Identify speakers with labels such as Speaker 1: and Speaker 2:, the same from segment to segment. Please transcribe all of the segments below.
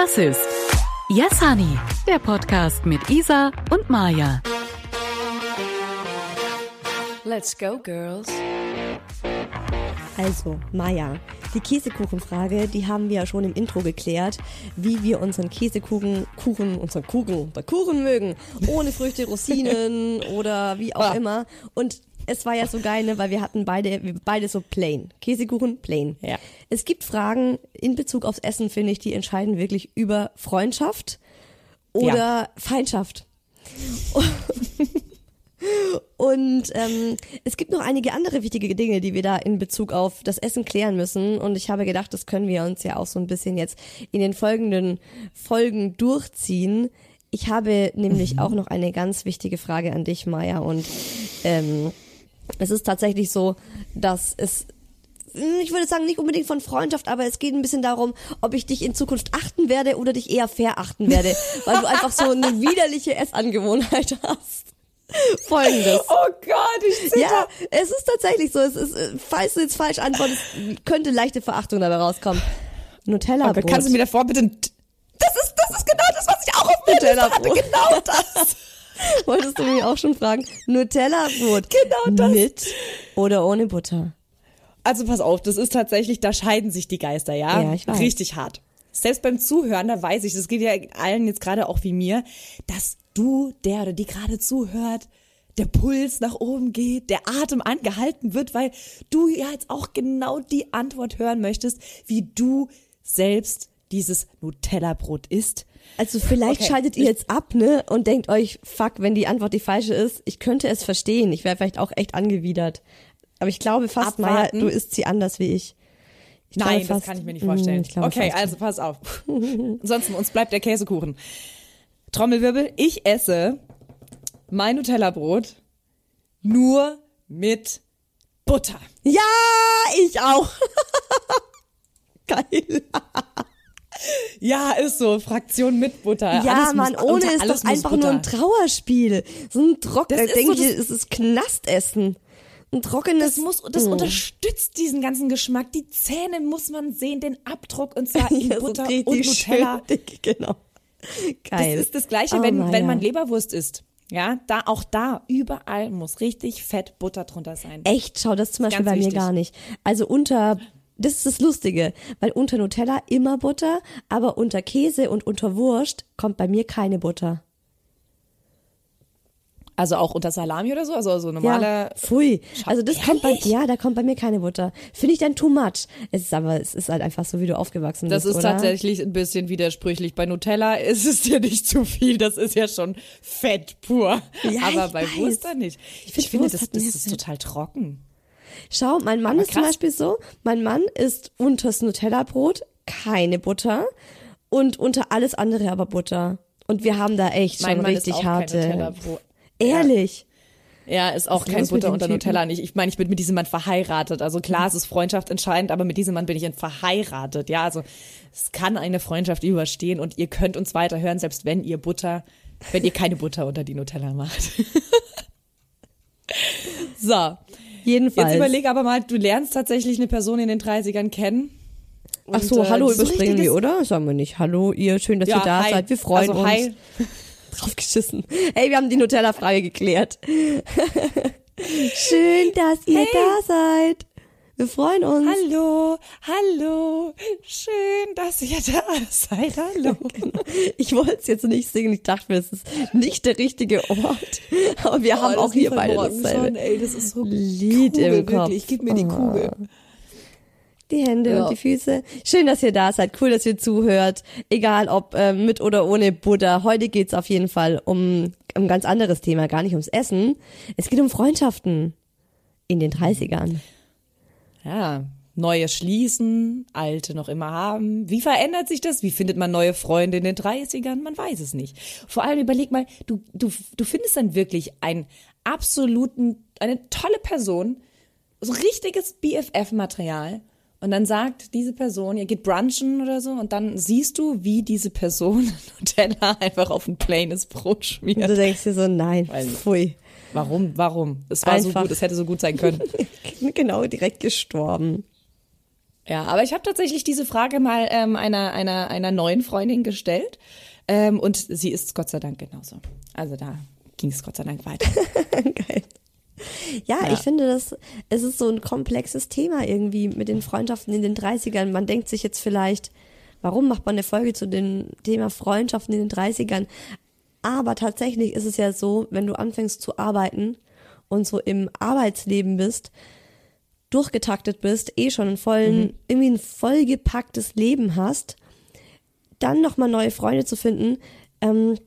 Speaker 1: Das ist Yes Honey, der Podcast mit Isa und Maja.
Speaker 2: Let's go, girls.
Speaker 3: Also, Maja, die Käsekuchenfrage, die haben wir ja schon im Intro geklärt, wie wir unseren Käsekuchen, Kuchen, unseren Kuchen, bei Kuchen mögen, ohne Früchte, Rosinen oder wie auch
Speaker 4: Ah.
Speaker 3: immer. Und es war ja so geil, ne, weil wir hatten beide, wir beide so plain. Käsekuchen, plain.
Speaker 4: Ja.
Speaker 3: Es gibt Fragen in Bezug aufs Essen, finde ich, die entscheiden wirklich über Freundschaft oder
Speaker 4: Ja.
Speaker 3: Feindschaft. Und ähm, es gibt noch einige andere wichtige Dinge, die wir da in Bezug auf das Essen klären müssen. Und ich habe gedacht, das können wir uns ja auch so ein bisschen jetzt in den folgenden Folgen durchziehen. Ich habe nämlich auch noch eine ganz wichtige Frage an dich, Maya. Und ähm, es ist tatsächlich so, dass es ich würde sagen, nicht unbedingt von Freundschaft, aber es geht ein bisschen darum, ob ich dich in Zukunft achten werde oder dich eher verachten werde, weil du einfach so eine widerliche Essangewohnheit hast. Folgendes.
Speaker 4: Oh Gott, ich zitter.
Speaker 3: Ja, es ist tatsächlich so. Es ist, äh, falls du jetzt falsch antwortest, könnte leichte Verachtung dabei rauskommen. Nutella
Speaker 4: Oh Gott, kannst du mir davor bitte... Das ist, das ist genau das, was ich auch auf mir
Speaker 3: Nutella-Brot.
Speaker 4: hatte. Genau das.
Speaker 3: Wolltest du mich auch schon fragen? Nutella-Brot.
Speaker 4: Genau das.
Speaker 3: Mit oder ohne Butter?
Speaker 4: Also pass auf, das ist tatsächlich, da scheiden sich die Geister, ja?
Speaker 3: Ja, ich weiß.
Speaker 4: Richtig hart. Selbst beim Zuhören, da weiß ich, das geht ja allen jetzt gerade auch wie mir, dass du, der oder die gerade zuhört, der Puls nach oben geht, der Atem angehalten wird, weil du ja jetzt auch genau die Antwort hören möchtest, wie du selbst dieses Nutella-Brot isst.
Speaker 3: Also vielleicht
Speaker 4: Okay.
Speaker 3: schaltet ihr jetzt ab, ne? Und denkt euch, fuck, wenn die Antwort die falsche ist, ich könnte es verstehen. Ich wäre vielleicht auch echt angewidert. Aber ich glaube fast,
Speaker 4: Abwarten.
Speaker 3: du isst sie anders wie ich. ich
Speaker 4: Nein, das kann ich mir nicht vorstellen.
Speaker 3: ich glaube
Speaker 4: okay, also pass auf. Ansonsten, uns bleibt der Käsekuchen. Trommelwirbel, ich esse mein Nutella-Brot nur mit Butter.
Speaker 3: Ja, ich auch. Geil.
Speaker 4: Ja, ist so. Fraktion mit Butter.
Speaker 3: Ja,
Speaker 4: Alles
Speaker 3: Mann,
Speaker 4: muss,
Speaker 3: ohne
Speaker 4: unter
Speaker 3: ist
Speaker 4: muss
Speaker 3: einfach nur ein
Speaker 4: Butter.
Speaker 3: Trauerspiel. So ein trocken,
Speaker 4: Das
Speaker 3: da
Speaker 4: ist
Speaker 3: denke
Speaker 4: so
Speaker 3: ich,
Speaker 4: das-
Speaker 3: es ist Knastessen. Ein trockenes.
Speaker 4: Das muss, das
Speaker 3: Mm.
Speaker 4: unterstützt diesen ganzen Geschmack. Die Zähne muss man sehen, den Abdruck und zwar in
Speaker 3: Ja, so
Speaker 4: Butter
Speaker 3: richtig
Speaker 4: und Nutella.
Speaker 3: schön genau.
Speaker 4: Das
Speaker 3: Geil.
Speaker 4: ist das Gleiche,
Speaker 3: Oh,
Speaker 4: wenn, wenn man Leberwurst isst. Ja, da, auch da, überall muss richtig fett Butter drunter sein.
Speaker 3: Echt, schau, das zum Beispiel
Speaker 4: Ganz
Speaker 3: bei mir
Speaker 4: wichtig.
Speaker 3: gar nicht. Also unter, das ist das Lustige, weil unter Nutella immer Butter, aber unter Käse und unter Wurst kommt bei mir keine Butter.
Speaker 4: Also auch unter Salami oder so, also so normale.
Speaker 3: Ja, pfui. Also das kommt bei, ja, da kommt bei mir keine Butter. Finde ich dann too much. Es ist aber, es ist halt einfach so, wie du aufgewachsen
Speaker 4: Das
Speaker 3: bist,
Speaker 4: ist
Speaker 3: oder?
Speaker 4: tatsächlich ein bisschen widersprüchlich. Bei Nutella ist es ja nicht zu viel, das ist ja schon Fett pur.
Speaker 3: Ja,
Speaker 4: Aber
Speaker 3: ich
Speaker 4: bei
Speaker 3: weiß.
Speaker 4: Wurst dann nicht. Ich,
Speaker 3: find,
Speaker 4: finde, das, das ist
Speaker 3: Fett.
Speaker 4: total trocken.
Speaker 3: Schau, mein Mann ist zum. Beispiel so, mein Mann isst unters Nutella-Brot keine Butter und unter alles andere aber Butter. Und wir haben da echt schon
Speaker 4: Mein Mann
Speaker 3: richtig
Speaker 4: ist auch kein
Speaker 3: harte. Ehrlich.
Speaker 4: Ja, ist auch
Speaker 3: ist
Speaker 4: kein Butter unter? Nutella nicht. Ich meine, ich bin mit diesem Mann verheiratet. Also klar, es ist Freundschaft entscheidend, aber mit diesem Mann bin ich verheiratet. Ja, also es kann eine Freundschaft überstehen und ihr könnt uns weiterhören, selbst wenn ihr Butter, wenn ihr keine Butter unter die Nutella macht. so,
Speaker 3: Jedenfalls.
Speaker 4: jetzt überleg aber mal, du lernst tatsächlich eine Person in den 30ern kennen.
Speaker 3: Ach so,
Speaker 4: Und, äh,
Speaker 3: hallo
Speaker 4: so
Speaker 3: überspringen wir,
Speaker 4: richtiges-
Speaker 3: oder? Sagen wir nicht. Hallo, ihr, schön, dass
Speaker 4: Ja,
Speaker 3: ihr da
Speaker 4: hi.
Speaker 3: seid. Wir freuen
Speaker 4: Also,
Speaker 3: uns.
Speaker 4: hi.
Speaker 3: Draufgeschissen. Hey, wir haben die Nutella-Frage geklärt. schön, dass ihr da seid. Wir freuen uns.
Speaker 4: Hallo, hallo, schön, dass ihr da seid. Hallo.
Speaker 3: Ich wollte es jetzt nicht singen. Ich dachte mir, es ist nicht der richtige Ort. Aber wir haben
Speaker 4: Oh, das
Speaker 3: auch hier beide dasselbe.
Speaker 4: schon, ey, das ist so
Speaker 3: Lied
Speaker 4: Kugel,
Speaker 3: im Kopf.
Speaker 4: wirklich. Gib mir die
Speaker 3: Oh.
Speaker 4: Kugel.
Speaker 3: Die Hände
Speaker 4: Ja.
Speaker 3: und die Füße. Schön, dass ihr da seid. Cool, dass ihr zuhört. Egal ob äh, mit oder ohne Buddha. Heute geht's auf jeden Fall um um ein ganz anderes Thema, gar nicht ums Essen. Es geht um Freundschaften in den 30ern.
Speaker 4: Ja, neue schließen, alte noch immer haben. Wie verändert sich das? Wie findet man neue Freunde in den 30ern? Man weiß es nicht. Vor allem überleg mal, du, du, du findest dann wirklich einen absoluten, eine tolle Person, so richtiges BFF-Material. Und dann sagt diese Person, ihr geht brunchen oder so, und dann siehst du, wie diese Person Nutella einfach auf ein plaines Brot
Speaker 3: Und
Speaker 4: schmiert.
Speaker 3: du denkst dir so, nein, pfui.
Speaker 4: Warum? Warum? Es war so
Speaker 3: Einfach.
Speaker 4: gut, es hätte so gut sein können.
Speaker 3: genau, direkt gestorben.
Speaker 4: Ja, aber ich habe tatsächlich diese Frage mal ähm, einer, einer, einer neuen Freundin gestellt. Ähm, und sie ist Gott sei Dank genauso. Also da ging es Gott sei Dank weiter.
Speaker 3: Geil. Ja,
Speaker 4: Ja.
Speaker 3: ich finde, das, es ist so ein komplexes Thema irgendwie mit den Freundschaften in den 30ern. Man denkt sich jetzt vielleicht, warum macht man eine Folge zu dem Thema Freundschaften in den 30ern? Aber tatsächlich ist es ja so, wenn du anfängst zu arbeiten und so im Arbeitsleben bist, durchgetaktet bist, eh schon einen vollen, irgendwie ein vollgepacktes Leben hast, dann nochmal neue Freunde zu finden, ähm,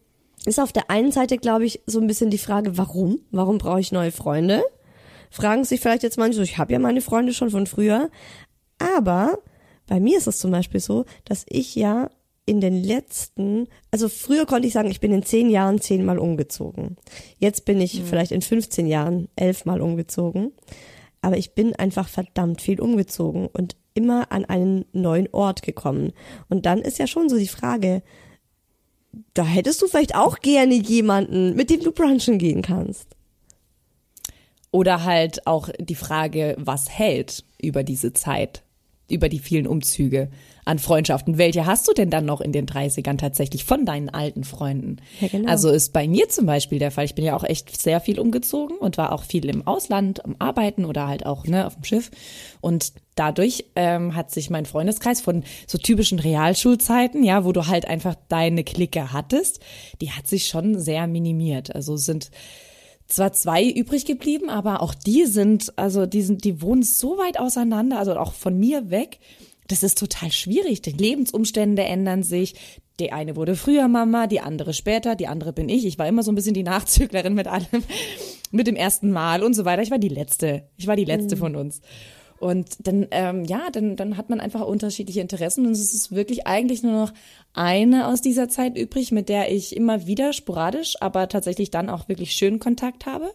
Speaker 3: ist auf der einen Seite, glaube ich, so ein bisschen die Frage, warum? Warum brauche ich neue Freunde? Fragen sich vielleicht jetzt manche so, ich habe ja meine Freunde schon von früher. Aber bei mir ist es zum Beispiel so, dass ich ja in den letzten, also früher konnte ich sagen, ich bin in zehn Jahren zehnmal umgezogen. Jetzt bin ich vielleicht in 15 Jahren elfmal umgezogen. Aber ich bin einfach verdammt viel umgezogen und immer an einen neuen Ort gekommen. Und dann ist ja schon so die Frage, da hättest du vielleicht auch gerne jemanden, mit dem du brunchen gehen kannst.
Speaker 4: Oder halt auch die Frage, was hält über diese Zeit, über die vielen Umzüge an Freundschaften. Welche hast du denn dann noch in den 30ern tatsächlich von deinen alten Freunden?
Speaker 3: Ja, genau.
Speaker 4: Also ist bei mir zum Beispiel der Fall. Ich bin ja auch echt sehr viel umgezogen und war auch viel im Ausland am Arbeiten oder halt auch ne, auf dem Schiff. Und dadurch ähm, hat sich mein Freundeskreis von so typischen Realschulzeiten, ja, wo du halt einfach deine Clique hattest, die hat sich schon sehr minimiert. Also sind zwar zwei übrig geblieben, aber auch die sind, also die sind, die wohnen so weit auseinander, also auch von mir weg. Das ist total schwierig. Die Lebensumstände ändern sich. Die eine wurde früher Mama, die andere später, die andere bin ich. Ich war immer so ein bisschen die Nachzüglerin mit allem, mit dem ersten Mal und so weiter. Ich war die letzte. Ich war die letzte von uns. Und dann, ähm, ja, dann, dann hat man einfach unterschiedliche Interessen und es ist wirklich eigentlich nur noch eine aus dieser Zeit übrig, mit der ich immer wieder sporadisch, aber tatsächlich dann auch wirklich schön Kontakt habe.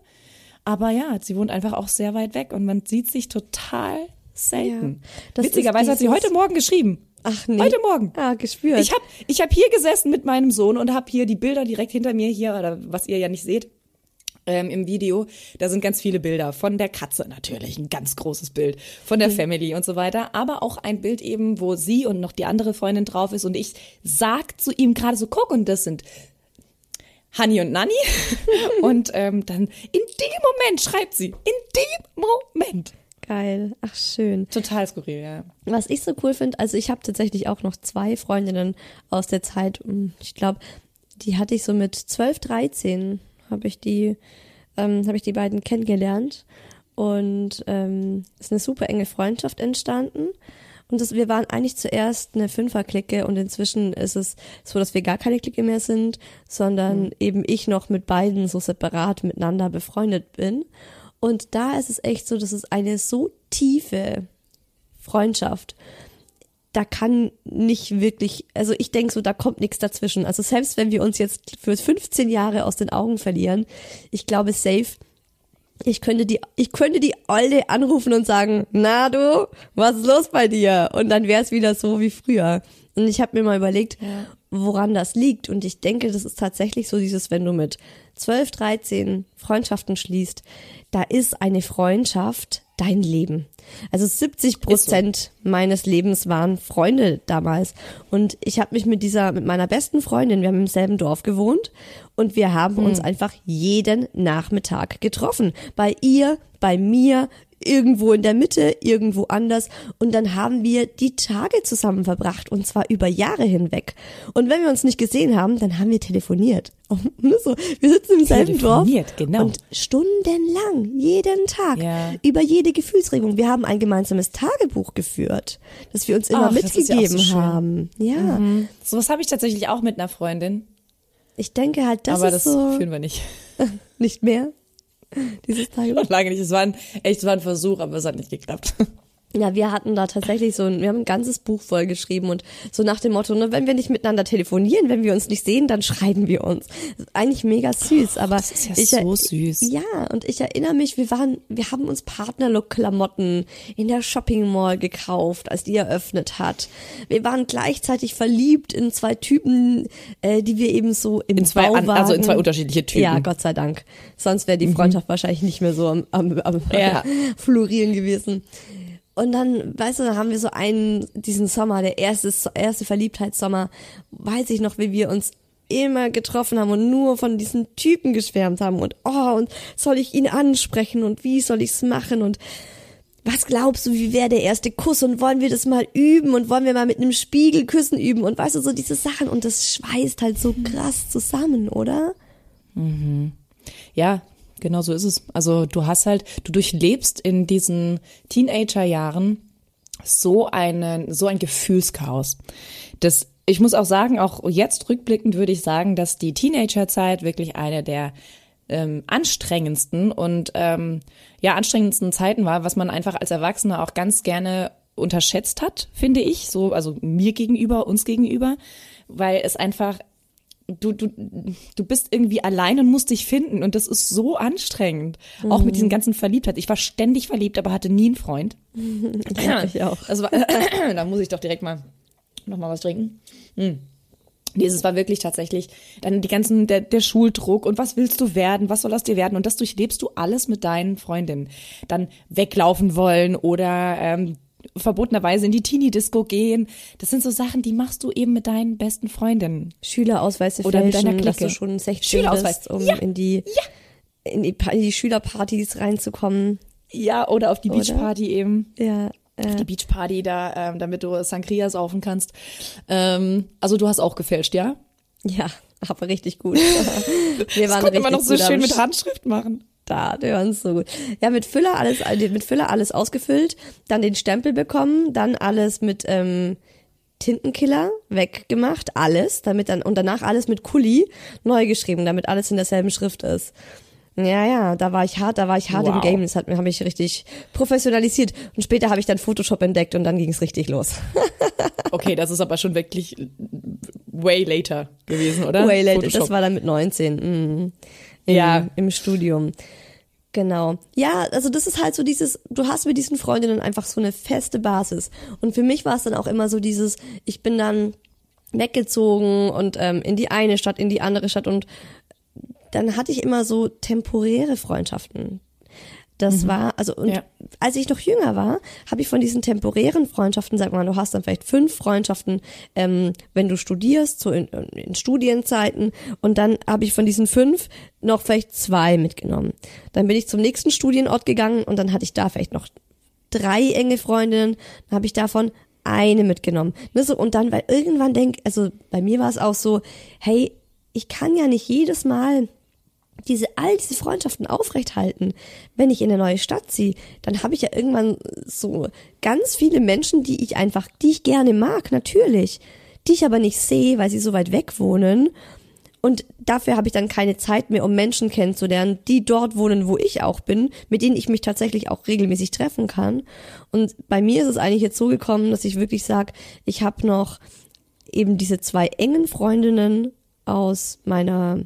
Speaker 4: Aber ja, sie wohnt einfach auch sehr weit weg und man sieht sich total selten.
Speaker 3: Ja,
Speaker 4: Witzigerweise hat sie heute Morgen geschrieben.
Speaker 3: Ach nee.
Speaker 4: Heute Morgen.
Speaker 3: Ah, gespürt.
Speaker 4: Ich habe ich hab hier gesessen mit meinem Sohn und habe hier die Bilder direkt hinter mir hier, oder was ihr ja nicht seht, ähm, im Video. Da sind ganz viele Bilder von der Katze natürlich, ein ganz großes Bild, von der Family und so weiter. Aber auch ein Bild eben, wo sie und noch die andere Freundin drauf ist. Und ich sag zu ihm gerade so, guck, und das sind Hani und Nani. und ähm, dann in dem Moment schreibt sie, in dem Moment.
Speaker 3: Geil. Ach, schön.
Speaker 4: Total skurril, ja.
Speaker 3: Was ich so cool finde, also ich habe tatsächlich auch noch zwei Freundinnen aus der Zeit, hm, ich glaube, die hatte ich so mit 12, 13, habe ich die, ähm, habe ich die beiden kennengelernt und ähm, ist eine super enge Freundschaft entstanden. Und das, wir waren eigentlich zuerst eine Fünferklicke und inzwischen ist es so, dass wir gar keine Clique mehr sind, sondern eben ich noch mit beiden so separat miteinander befreundet bin. Und da ist es echt so, dass es eine so tiefe Freundschaft. Da kann nicht wirklich, also ich denke so, da kommt nichts dazwischen. Also selbst wenn wir uns jetzt für 15 Jahre aus den Augen verlieren, ich glaube safe, ich könnte die, ich könnte die Olde anrufen und sagen, na du, was ist los bei dir? Und dann wäre es wieder so wie früher. Und ich habe mir mal überlegt, woran das liegt. Und ich denke, das ist tatsächlich so dieses, wenn du mit 12, 13 Freundschaften schließt, da ist eine Freundschaft dein Leben. Also 70 Prozent meines Lebens waren Freunde damals. Und ich habe mich mit dieser, mit meiner besten Freundin, wir haben im selben Dorf gewohnt und wir haben uns einfach jeden Nachmittag getroffen. Bei ihr, bei mir, irgendwo in der Mitte, irgendwo anders. Und dann haben wir die Tage zusammen verbracht und zwar über Jahre hinweg. Und wenn wir uns nicht gesehen haben, dann haben wir telefoniert. Nur so, wir sitzen im selben Dorf
Speaker 4: Telefoniert, genau.
Speaker 3: und stundenlang, jeden Tag,
Speaker 4: Ja.
Speaker 3: über jede Gefühlsregung. Wir haben ein gemeinsames Tagebuch geführt, das wir uns immer
Speaker 4: Ach, das ist ja so
Speaker 3: mitgegeben haben. Ja,
Speaker 4: Sowas habe ich tatsächlich auch mit einer Freundin.
Speaker 3: ich denke halt, das
Speaker 4: aber
Speaker 3: ist
Speaker 4: das
Speaker 3: so
Speaker 4: führen wir nicht.
Speaker 3: nicht mehr. Dieses Tagebuch.
Speaker 4: Lange nicht. Es war ein, echt, es war ein Versuch, aber es hat nicht geklappt.
Speaker 3: Ja, wir hatten da tatsächlich so ein, wir haben ein ganzes Buch voll geschrieben und so nach dem Motto, ne, wenn wir nicht miteinander telefonieren, wenn wir uns nicht sehen, dann schreiben wir uns. Das ist eigentlich mega süß, aber
Speaker 4: das ist ja
Speaker 3: ich,
Speaker 4: so süß.
Speaker 3: Ja, und ich erinnere mich, wir waren, wir haben uns Partnerlook-Klamotten in der Shopping Mall gekauft, als die eröffnet hat. Wir waren gleichzeitig verliebt in zwei Typen, äh, die wir eben so im
Speaker 4: In zwei,
Speaker 3: Bauwagen
Speaker 4: also in zwei unterschiedliche Typen.
Speaker 3: ja, Gott sei Dank. Sonst wäre die Freundschaft wahrscheinlich nicht mehr so am, am, am
Speaker 4: Ja.
Speaker 3: florieren gewesen. Und dann, weißt du, dann haben wir so einen, diesen Sommer, der erste, erste Verliebtheitssommer, weiß ich noch, wie wir uns immer getroffen haben und nur von diesen Typen geschwärmt haben und oh, und soll ich ihn ansprechen und wie soll ich's machen und was glaubst du, wie wäre der erste Kuss und wollen wir das mal üben und wollen wir mal mit einem Spiegel küssen üben und weißt du, so diese Sachen und das schweißt halt so krass zusammen, oder?
Speaker 4: Ja, genau so ist es. Also du hast halt, du durchlebst in diesen Teenagerjahren so einen, so ein Gefühlschaos. Das, ich muss auch sagen, auch jetzt rückblickend würde ich sagen, dass die Teenagerzeit wirklich eine der ähm, anstrengendsten und ähm, ja anstrengendsten Zeiten war, was man einfach als Erwachsener auch ganz gerne unterschätzt hat, finde ich, so also mir gegenüber, uns gegenüber, weil es einfach du, du, du bist irgendwie allein und musst dich finden und das ist so anstrengend. Auch mit diesen ganzen Verliebtheit. Ich war ständig verliebt, aber hatte nie einen Freund.
Speaker 3: Ja, ich auch.
Speaker 4: War, da muss ich doch direkt mal noch mal was trinken. Hm. Nee, es war wirklich tatsächlich dann die ganzen, der, der Schuldruck und was willst du werden, was soll aus dir werden und das durchlebst du alles mit deinen Freundinnen. Dann weglaufen wollen oder ähm, verbotenerweise in die Teenie-Disco gehen. Das sind so Sachen, die machst du eben mit deinen besten Freundinnen.
Speaker 3: Schülerausweise
Speaker 4: Oder mit deiner
Speaker 3: fälschen, dass
Speaker 4: Clique.
Speaker 3: du schon 16
Speaker 4: Schülerausweis.
Speaker 3: bist, um
Speaker 4: Ja.
Speaker 3: in die in die, in die Schülerpartys reinzukommen.
Speaker 4: Ja, oder auf die
Speaker 3: Oder?
Speaker 4: Beachparty eben.
Speaker 3: Ja, äh,
Speaker 4: Die Beachparty da, ähm, damit du Sangria saufen kannst. Ähm, also du hast auch gefälscht, ja?
Speaker 3: ja, aber richtig gut. Wir
Speaker 4: Das konnte man noch so schön mit Handschrift machen.
Speaker 3: Start, wir waren so gut. Ja, mit Füller alles, äh, mit Füller alles ausgefüllt, dann den Stempel bekommen, dann alles mit ähm, Tintenkiller weggemacht, alles, damit dann und danach alles mit Kuli neu geschrieben, damit alles in derselben Schrift ist. Ja, ja, da war ich hart, da war ich hart im
Speaker 4: Wow.
Speaker 3: Game, das hat mir habe ich richtig professionalisiert und später habe ich dann Photoshop entdeckt und dann ging es richtig los.
Speaker 4: Okay, das ist aber schon wirklich way later gewesen, oder?
Speaker 3: Way later,
Speaker 4: Photoshop.
Speaker 3: das war dann mit 19. Mm, im,
Speaker 4: Ja.
Speaker 3: Im Studium. Genau. Ja, also das ist halt so dieses, du hast mit diesen Freundinnen einfach so eine feste Basis. Und für mich war es dann auch immer so dieses, ich bin dann weggezogen und ähm, in die eine Stadt, in die andere Stadt und dann hatte ich immer so temporäre Freundschaften. Das war, also, und
Speaker 4: Ja.
Speaker 3: als ich noch jünger war, habe ich von diesen temporären Freundschaften, sag mal, du hast dann vielleicht fünf Freundschaften, ähm, wenn du studierst, so in, in Studienzeiten, und dann habe ich von diesen fünf noch vielleicht zwei mitgenommen. Dann bin ich zum nächsten Studienort gegangen und dann hatte ich da vielleicht noch drei enge Freundinnen, dann habe ich davon eine mitgenommen. Ne, so, und dann, weil irgendwann denk, also bei mir war es auch so, hey, ich kann ja nicht jedes Mal diese all diese Freundschaften aufrechthalten, wenn ich in eine neue Stadt ziehe, dann habe ich ja irgendwann so ganz viele Menschen, die ich einfach, die ich gerne mag, natürlich, die ich aber nicht sehe, weil sie so weit weg wohnen. Und dafür habe ich dann keine Zeit mehr, um Menschen kennenzulernen, die dort wohnen, wo ich auch bin, mit denen ich mich tatsächlich auch regelmäßig treffen kann. Und bei mir ist es eigentlich jetzt so gekommen, dass ich wirklich sage, ich habe noch eben diese zwei engen Freundinnen aus meiner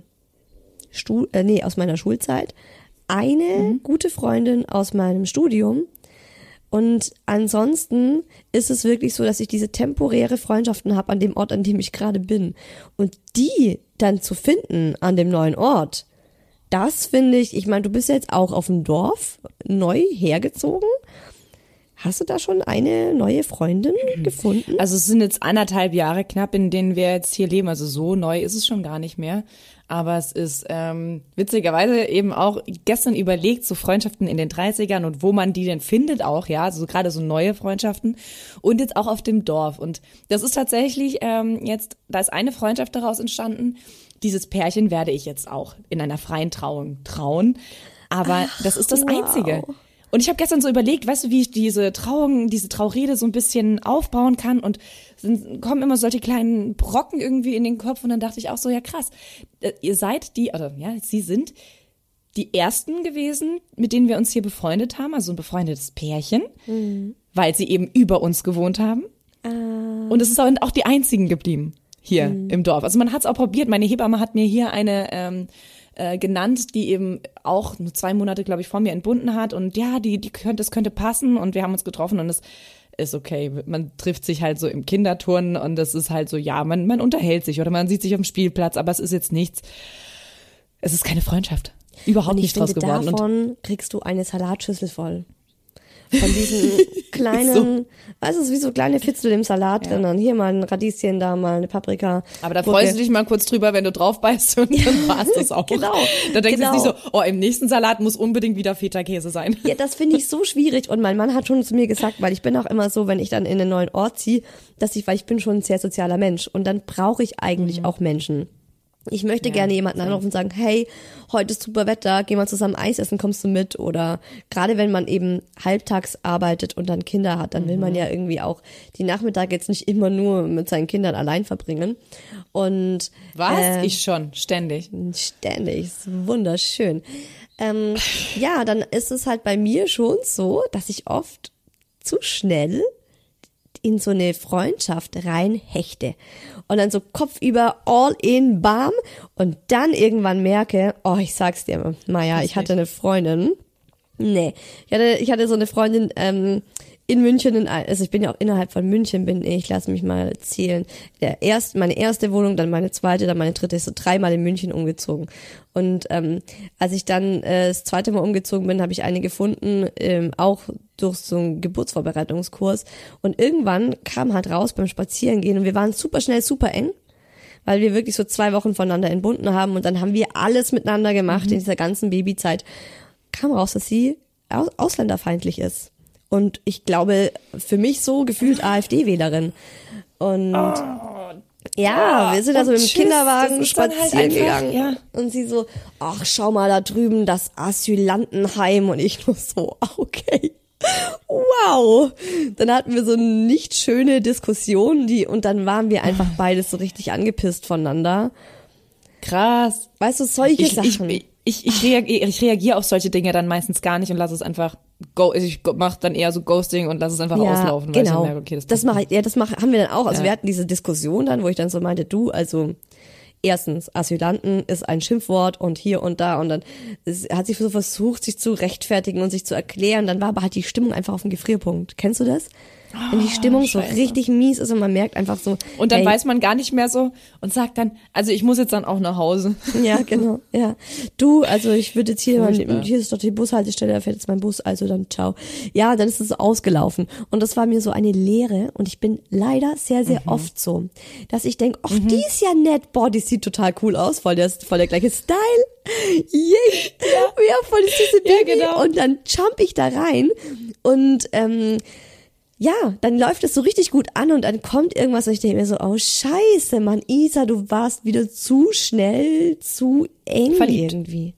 Speaker 3: Stu äh, nee, aus meiner Schulzeit, eine gute Freundin aus meinem Studium und ansonsten ist es wirklich so, dass ich diese temporäre Freundschaften habe an dem Ort, an dem ich gerade bin. Und die dann zu finden an dem neuen Ort, das finde ich, ich meine, du bist ja jetzt auch auf dem Dorf neu hergezogen. Hast du da schon eine neue Freundin gefunden?
Speaker 4: Also es sind jetzt anderthalb Jahre knapp, in denen wir jetzt hier leben. Also so neu ist es schon gar nicht mehr. Aber es ist ähm, witzigerweise eben auch gestern überlegt, so Freundschaften in den 30ern und wo man die denn findet auch, ja, also gerade so neue Freundschaften und jetzt auch auf dem Dorf. Und das ist tatsächlich ähm, jetzt, da ist eine Freundschaft daraus entstanden. Dieses Pärchen werde ich jetzt auch in einer freien Trauung trauen. Aber das ist das
Speaker 3: wow.
Speaker 4: Einzige. Und ich habe gestern so überlegt, weißt du, wie ich diese Trauung, diese Traurede so ein bisschen aufbauen kann und sind, kommen immer solche kleinen Brocken irgendwie in den Kopf und dann dachte ich auch so, ja krass, äh, ihr seid die, oder ja, sie sind die ersten gewesen, mit denen wir uns hier befreundet haben, also ein befreundetes Pärchen, weil sie eben über uns gewohnt haben. Und es ist auch die einzigen geblieben hier im Dorf. Also man hat es auch probiert. Meine Hebamme hat mir hier eine ähm, äh, genannt, die eben auch nur zwei Monate, glaube ich, vor mir entbunden hat. Und ja, die, die könnte, das könnte passen. Und wir haben uns getroffen und es ist okay. Man trifft sich halt so im Kinderturnen und das ist halt so, ja, man, man unterhält sich oder man sieht sich auf dem Spielplatz, aber es ist jetzt nichts. Es ist keine Freundschaft. Überhaupt
Speaker 3: Und ich
Speaker 4: nicht draus
Speaker 3: finde,
Speaker 4: geworden. Und
Speaker 3: davon kriegst du eine Salatschüssel voll. Von diesen kleinen, weißt du, wie so kleine Fitzel im Salat drin. Dann hier mal ein Radieschen, da mal eine Paprika.
Speaker 4: Aber da freust du dich mal kurz drüber, wenn du drauf beißt und dann war's das auch.
Speaker 3: genau,
Speaker 4: Da denkst
Speaker 3: genau.
Speaker 4: du nicht so, oh, im nächsten Salat muss unbedingt wieder Feta-Käse sein.
Speaker 3: Ja, das finde ich so schwierig. Und mein Mann hat schon zu mir gesagt, weil ich bin auch immer so, wenn ich dann in einen neuen Ort ziehe, dass ich, weil ich bin schon ein sehr sozialer Mensch und dann brauche ich eigentlich auch Menschen. Ich möchte
Speaker 4: Ja,
Speaker 3: gerne jemanden anrufen und sagen, hey, heute ist super Wetter, geh mal zusammen Eis essen, kommst du mit? Oder gerade wenn man eben halbtags arbeitet und dann Kinder hat, dann will man ja irgendwie auch die Nachmittage jetzt nicht immer nur mit seinen Kindern allein verbringen. Und
Speaker 4: Was?
Speaker 3: äh,
Speaker 4: ich schon, ständig.
Speaker 3: Ständig, ist wunderschön. Ähm, ja, dann ist es halt bei mir schon so, dass ich oft zu schnell in so eine Freundschaft reinhechte und dann so kopfüber all in bam und dann irgendwann merke, oh, ich sag's dir, Maja, ich hatte eine Freundin. Nee, ich hatte, ich hatte so eine Freundin ähm, in München, in, also ich bin ja auch innerhalb von München, bin ich, lass mich mal zählen, der erst, meine erste Wohnung, dann meine zweite, dann meine dritte, ist so dreimal in München umgezogen. Und ähm, als ich dann äh, das zweite Mal umgezogen bin, habe ich eine gefunden, ähm, auch durch so einen Geburtsvorbereitungskurs. Und irgendwann kam halt raus beim Spazierengehen und wir waren super schnell, super eng weil wir wirklich so zwei Wochen voneinander entbunden haben und dann haben wir alles miteinander gemacht in dieser ganzen Babyzeit. Kam raus, dass sie aus ausländerfeindlich ist. Und ich glaube, für mich so gefühlt AfD-Wählerin. Und ja, wir sind also mit dem
Speaker 4: tschüss,
Speaker 3: Kinderwagen
Speaker 4: halt
Speaker 3: spazieren
Speaker 4: einfach,
Speaker 3: gegangen.
Speaker 4: ja.
Speaker 3: Und sie so, ach, schau mal da drüben, das Asylantenheim. Und ich nur so, ah, okay. Wow. Dann hatten wir so eine nicht schöne Diskussion, die, und dann waren wir einfach beides so richtig angepisst voneinander.
Speaker 4: Krass.
Speaker 3: Weißt du, solche
Speaker 4: Ich, ich,
Speaker 3: Sachen.
Speaker 4: ich, ich, reagiere, ich reagiere auf solche Dinge dann meistens gar nicht und lasse es einfach go, ich mach dann eher so Ghosting und lasse es einfach auslaufen. weil ich
Speaker 3: Genau.
Speaker 4: dann merke, okay, das,
Speaker 3: das mache ich, ja, das mach, haben wir dann auch. Also
Speaker 4: Ja.
Speaker 3: wir hatten diese Diskussion dann, wo ich dann so meinte, du, also erstens, Asylanten ist ein Schimpfwort und hier und da und dann hat sie so versucht, sich zu rechtfertigen und sich zu erklären. Dann war aber halt die Stimmung einfach auf dem Gefrierpunkt. Kennst du das? Wenn die Stimmung so
Speaker 4: Ah, Scheiße.
Speaker 3: richtig mies ist und man merkt einfach so.
Speaker 4: Und dann
Speaker 3: ey,
Speaker 4: weiß man gar nicht mehr so und sagt dann, also ich muss jetzt dann auch nach Hause.
Speaker 3: Ja, genau, ja. Du, also ich würde jetzt hier, mal, hier ist doch die Bushaltestelle, da fährt jetzt mein Bus, also dann ciao. Ja, dann ist es so ausgelaufen. Und das war mir so eine Lehre und ich bin leider sehr, sehr
Speaker 4: Mhm.
Speaker 3: oft so, dass ich denk, ach, die ist ja nett, boah, die sieht total cool aus, voll der, voll der gleiche Style. Yay. Ja, ja voll ist diese
Speaker 4: Ja,
Speaker 3: Baby.
Speaker 4: genau.
Speaker 3: Und dann jump ich da rein und ähm, ja, dann läuft es so richtig gut an und dann kommt irgendwas und ich denke mir so, oh scheiße, Mann, Isa, du warst wieder zu schnell, zu eng
Speaker 4: Verliebt.
Speaker 3: irgendwie.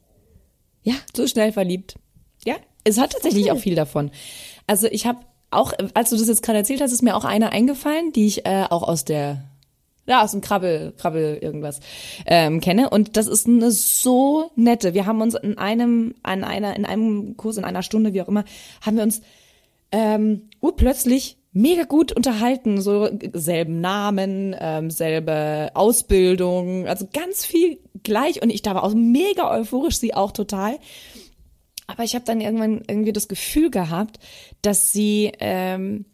Speaker 3: Ja,
Speaker 4: So schnell verliebt. Ja, es hat tatsächlich auch viel davon. Also ich habe auch, als du das jetzt gerade erzählt hast, ist mir auch eine eingefallen, die ich äh, auch aus der ja, aus dem Krabbel, Krabbel irgendwas ähm, kenne. Und das ist eine so nette. Wir haben uns in einem, an einer, in einem Kurs, in einer Stunde, wie auch immer, haben wir uns ähm, urplötzlich mega gut unterhalten, so selben Namen, ähm, selbe Ausbildung, also ganz viel gleich und ich da war auch mega euphorisch, sie auch total. Aber ich habe dann irgendwann irgendwie das Gefühl gehabt, dass sie, ähm,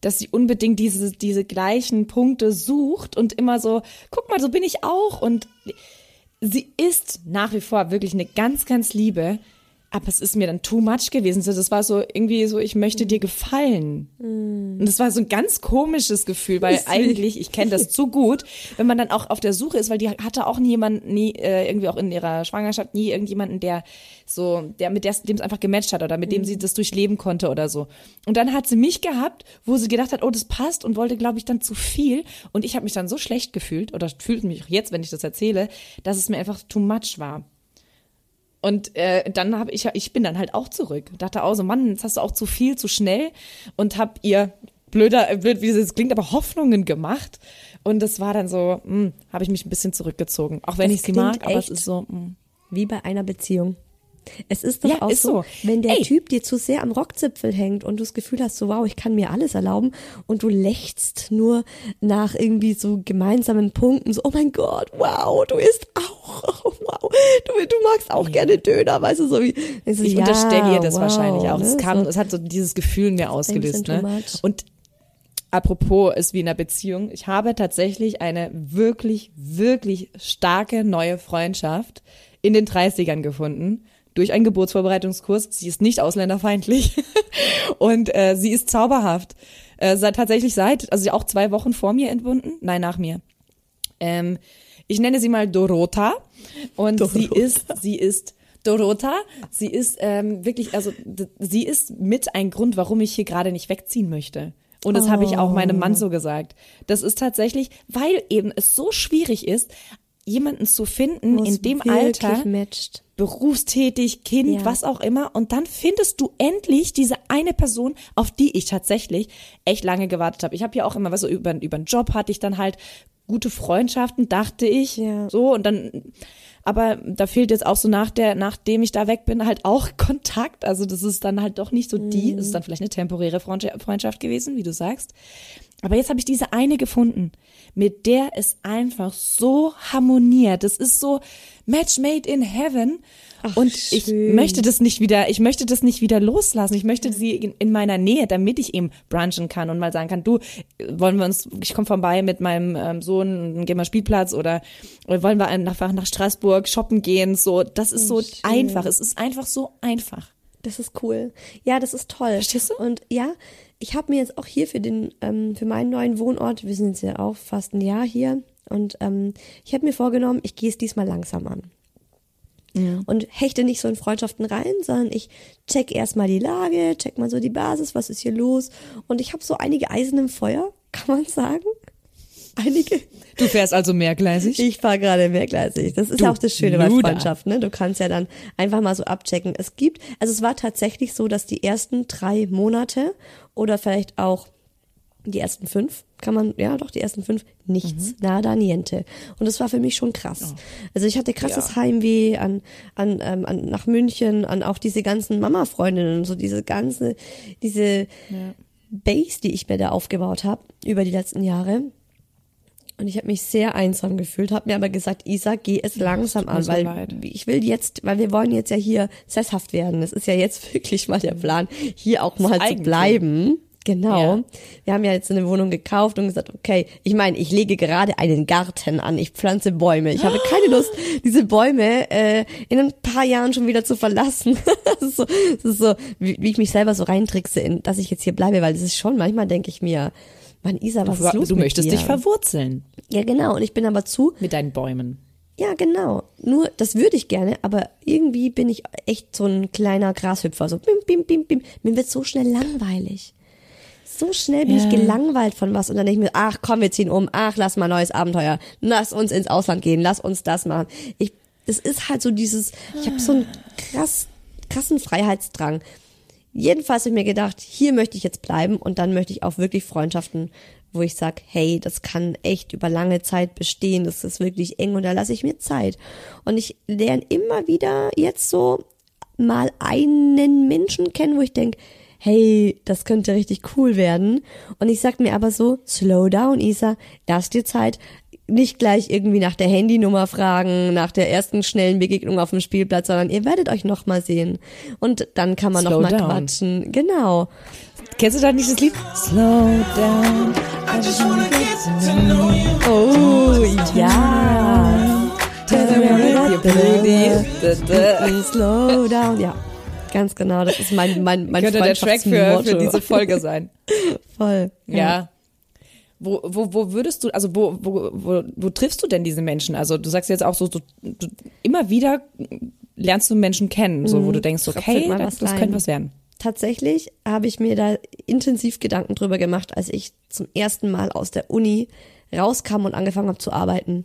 Speaker 4: dass sie unbedingt diese, diese gleichen Punkte sucht und immer so, guck mal, so bin ich auch. Und sie ist nach wie vor wirklich eine ganz, ganz liebe. Aber es ist mir dann too much gewesen. So, Das war so irgendwie so, ich möchte dir gefallen. Und das war so ein ganz komisches Gefühl, weil eigentlich, ich kenne das zu gut, wenn man dann auch auf der Suche ist, weil die hatte auch nie jemanden, nie, äh, irgendwie auch in ihrer Schwangerschaft, nie irgendjemanden, der so, der mit der, dem es einfach gematcht hat oder mit dem sie das durchleben konnte oder so. Und dann hat sie mich gehabt, wo sie gedacht hat, oh, das passt und wollte, glaube ich, dann zu viel. Und ich habe mich dann so schlecht gefühlt oder fühlt mich auch jetzt, wenn ich das erzähle, dass es mir einfach too much war. Und äh, dann habe ich, ich bin dann halt auch zurück. Dachte auch so, Mann, jetzt hast du auch zu viel, zu schnell und hab ihr blöder, äh, blöd wie es klingt, aber Hoffnungen gemacht. Und das war dann so, hm, habe ich mich ein bisschen zurückgezogen. Auch wenn
Speaker 3: Das
Speaker 4: ich sie mag, aber es ist so, hm.
Speaker 3: wie bei einer Beziehung. Es ist doch
Speaker 4: Ja,
Speaker 3: auch
Speaker 4: ist
Speaker 3: so,
Speaker 4: so.
Speaker 3: wenn der
Speaker 4: Ey.
Speaker 3: Typ dir zu sehr am Rockzipfel hängt und du das Gefühl hast, so wow, ich kann mir alles erlauben und du lächst nur nach irgendwie so gemeinsamen Punkten, so oh mein Gott, wow, du isst auch, oh, wow, du, du magst auch gerne Döner, weißt du, so wie du,
Speaker 4: Ich
Speaker 3: ja,
Speaker 4: unterstelle ihr das
Speaker 3: wow,
Speaker 4: wahrscheinlich auch.
Speaker 3: ne,
Speaker 4: Es kam,
Speaker 3: so.
Speaker 4: es hat so dieses Gefühl in mir ausgelöst. Ne? Und apropos ist wie in einer Beziehung. Ich habe tatsächlich eine wirklich, wirklich starke neue Freundschaft in den 30ern gefunden. Durch einen Geburtsvorbereitungskurs. Sie ist nicht ausländerfeindlich und äh, sie ist zauberhaft. Äh, seit, tatsächlich seit, also auch zwei Wochen vor mir entbunden, nein, nach mir. Ähm, ich nenne sie mal Dorota und
Speaker 3: Dorota.
Speaker 4: sie ist, sie ist Dorota, sie ist ähm, wirklich, also sie ist mit ein Grund, warum ich hier gerade nicht wegziehen möchte. Und das habe ich auch meinem Mann so gesagt. Das ist tatsächlich, weil eben es so schwierig ist, jemanden zu finden in dem Alter,
Speaker 3: matcht.
Speaker 4: berufstätig, Kind,
Speaker 3: Ja.
Speaker 4: was auch immer. Und dann findest du endlich diese eine Person, auf die ich tatsächlich echt lange gewartet habe. Ich habe ja auch immer, was so über, über einen Job hatte ich dann halt gute Freundschaften, dachte ich.
Speaker 3: Ja.
Speaker 4: So und dann, aber da fehlt jetzt auch so nach der, nachdem ich da weg bin, halt auch Kontakt. Also das ist dann halt doch nicht so die,
Speaker 3: Mhm.
Speaker 4: ist dann vielleicht eine temporäre Freundschaft gewesen, wie du sagst. Aber jetzt habe ich diese eine gefunden, mit der es einfach so harmoniert. Das ist so Match made in heaven.
Speaker 3: Ach,
Speaker 4: und ich
Speaker 3: schön.
Speaker 4: möchte das nicht wieder, ich möchte das nicht wieder loslassen. Ich möchte sie in, in meiner Nähe, damit ich eben brunchen kann und mal sagen kann, du, wollen wir uns, ich komme vorbei mit meinem ähm, Sohn, gehen wir Spielplatz oder, oder wollen wir einfach nach Straßburg shoppen gehen. So, das ist so
Speaker 3: schön.
Speaker 4: einfach. Es ist einfach so einfach.
Speaker 3: Das ist cool. Ja, das ist toll.
Speaker 4: Verstehst du?
Speaker 3: Und ja, ich habe mir jetzt auch hier für den, ähm, für meinen neuen Wohnort, wir sind jetzt ja auch fast ein Jahr hier, und ähm, ich habe mir vorgenommen, ich gehe es diesmal langsam an. Und hechte nicht so in Freundschaften rein, sondern ich check erstmal die Lage, check mal so die Basis, was ist hier los. Und ich habe so einige Eisen im Feuer, kann man sagen. Einige.
Speaker 4: Du fährst also mehrgleisig?
Speaker 3: Ich fahre gerade mehrgleisig. Das ist
Speaker 4: Du
Speaker 3: ja auch das Schöne bei. Freundschaft, ne? Du kannst ja dann einfach mal so abchecken. Es gibt, also es war tatsächlich so, dass die ersten drei Monate oder vielleicht auch die ersten fünf, kann man, ja doch, die ersten fünf, nichts, nada, niente. Und das war für mich schon krass. Also ich hatte krasses Heimweh an, an, ähm, an, nach München, an auch diese ganzen Mama-Freundinnen, so diese ganze, diese Base, die ich mir da aufgebaut habe über die letzten Jahre. Und ich habe mich sehr einsam gefühlt, habe mir aber gesagt, Isa, geh es langsam an, weil
Speaker 4: leid.
Speaker 3: ich will jetzt, weil wir wollen jetzt ja hier sesshaft werden. Das ist ja jetzt wirklich mal der Plan, hier auch mal zu bleiben. Genau.
Speaker 4: Ja.
Speaker 3: Wir haben ja jetzt eine Wohnung gekauft und gesagt, okay, ich meine, ich lege gerade einen Garten an, ich pflanze Bäume. Ich habe keine Lust, diese Bäume äh, in ein paar Jahren schon wieder zu verlassen. das ist so, das ist so wie, wie ich mich selber so reintrickse, in, dass ich jetzt hier bleibe, weil das ist schon, manchmal denke ich mir, Mann, Isa, was ist
Speaker 4: Du,
Speaker 3: los
Speaker 4: du möchtest
Speaker 3: dir?
Speaker 4: dich verwurzeln
Speaker 3: Ja, genau. Und ich bin aber zu,
Speaker 4: mit deinen Bäumen.
Speaker 3: ja, genau. Nur, das würde ich gerne, aber irgendwie bin ich echt so ein kleiner Grashüpfer. So bim, bim, bim, bim. Mir wird so schnell langweilig. So schnell bin ich
Speaker 4: Ja.
Speaker 3: gelangweilt von was und dann denke ich mir, ach komm, wir ziehen um, ach, lass mal neues Abenteuer, lass uns ins Ausland gehen, lass uns das machen. Ich, das ist halt so dieses, ich habe so einen krass, krassen Freiheitsdrang. Jedenfalls habe ich mir gedacht, hier möchte ich jetzt bleiben und dann möchte ich auch wirklich Freundschaften, wo ich sag, hey, das kann echt über lange Zeit bestehen, das ist wirklich eng und da lasse ich mir Zeit. Und ich lerne immer wieder jetzt so mal einen Menschen kennen, wo ich denk, hey, das könnte richtig cool werden. Und ich sag mir aber so, slow down, Isa, lass dir Zeit. Nicht gleich irgendwie nach der Handynummer fragen, nach der ersten schnellen Begegnung auf dem Spielplatz, sondern ihr werdet euch noch mal sehen. Und dann kann man
Speaker 4: Slow
Speaker 3: noch mal
Speaker 4: down.
Speaker 3: quatschen. Genau.
Speaker 4: Kennst du da nicht das Lied? Slow down. I just wanna get to know you.
Speaker 3: Oh, ja. Slow down, ja. Ganz genau, das ist mein, mein, mein
Speaker 4: Könnte der Track für, für diese Folge sein.
Speaker 3: Voll.
Speaker 4: Ja. Wo, wo, wo würdest du, also wo, wo, wo, wo triffst du denn diese Menschen? Also du sagst jetzt auch so, so du, immer wieder lernst du Menschen kennen, so wo du denkst, okay, das, das könnte was werden.
Speaker 3: Tatsächlich habe ich mir da intensiv Gedanken drüber gemacht, als ich zum ersten Mal aus der Uni rauskam und angefangen habe zu arbeiten.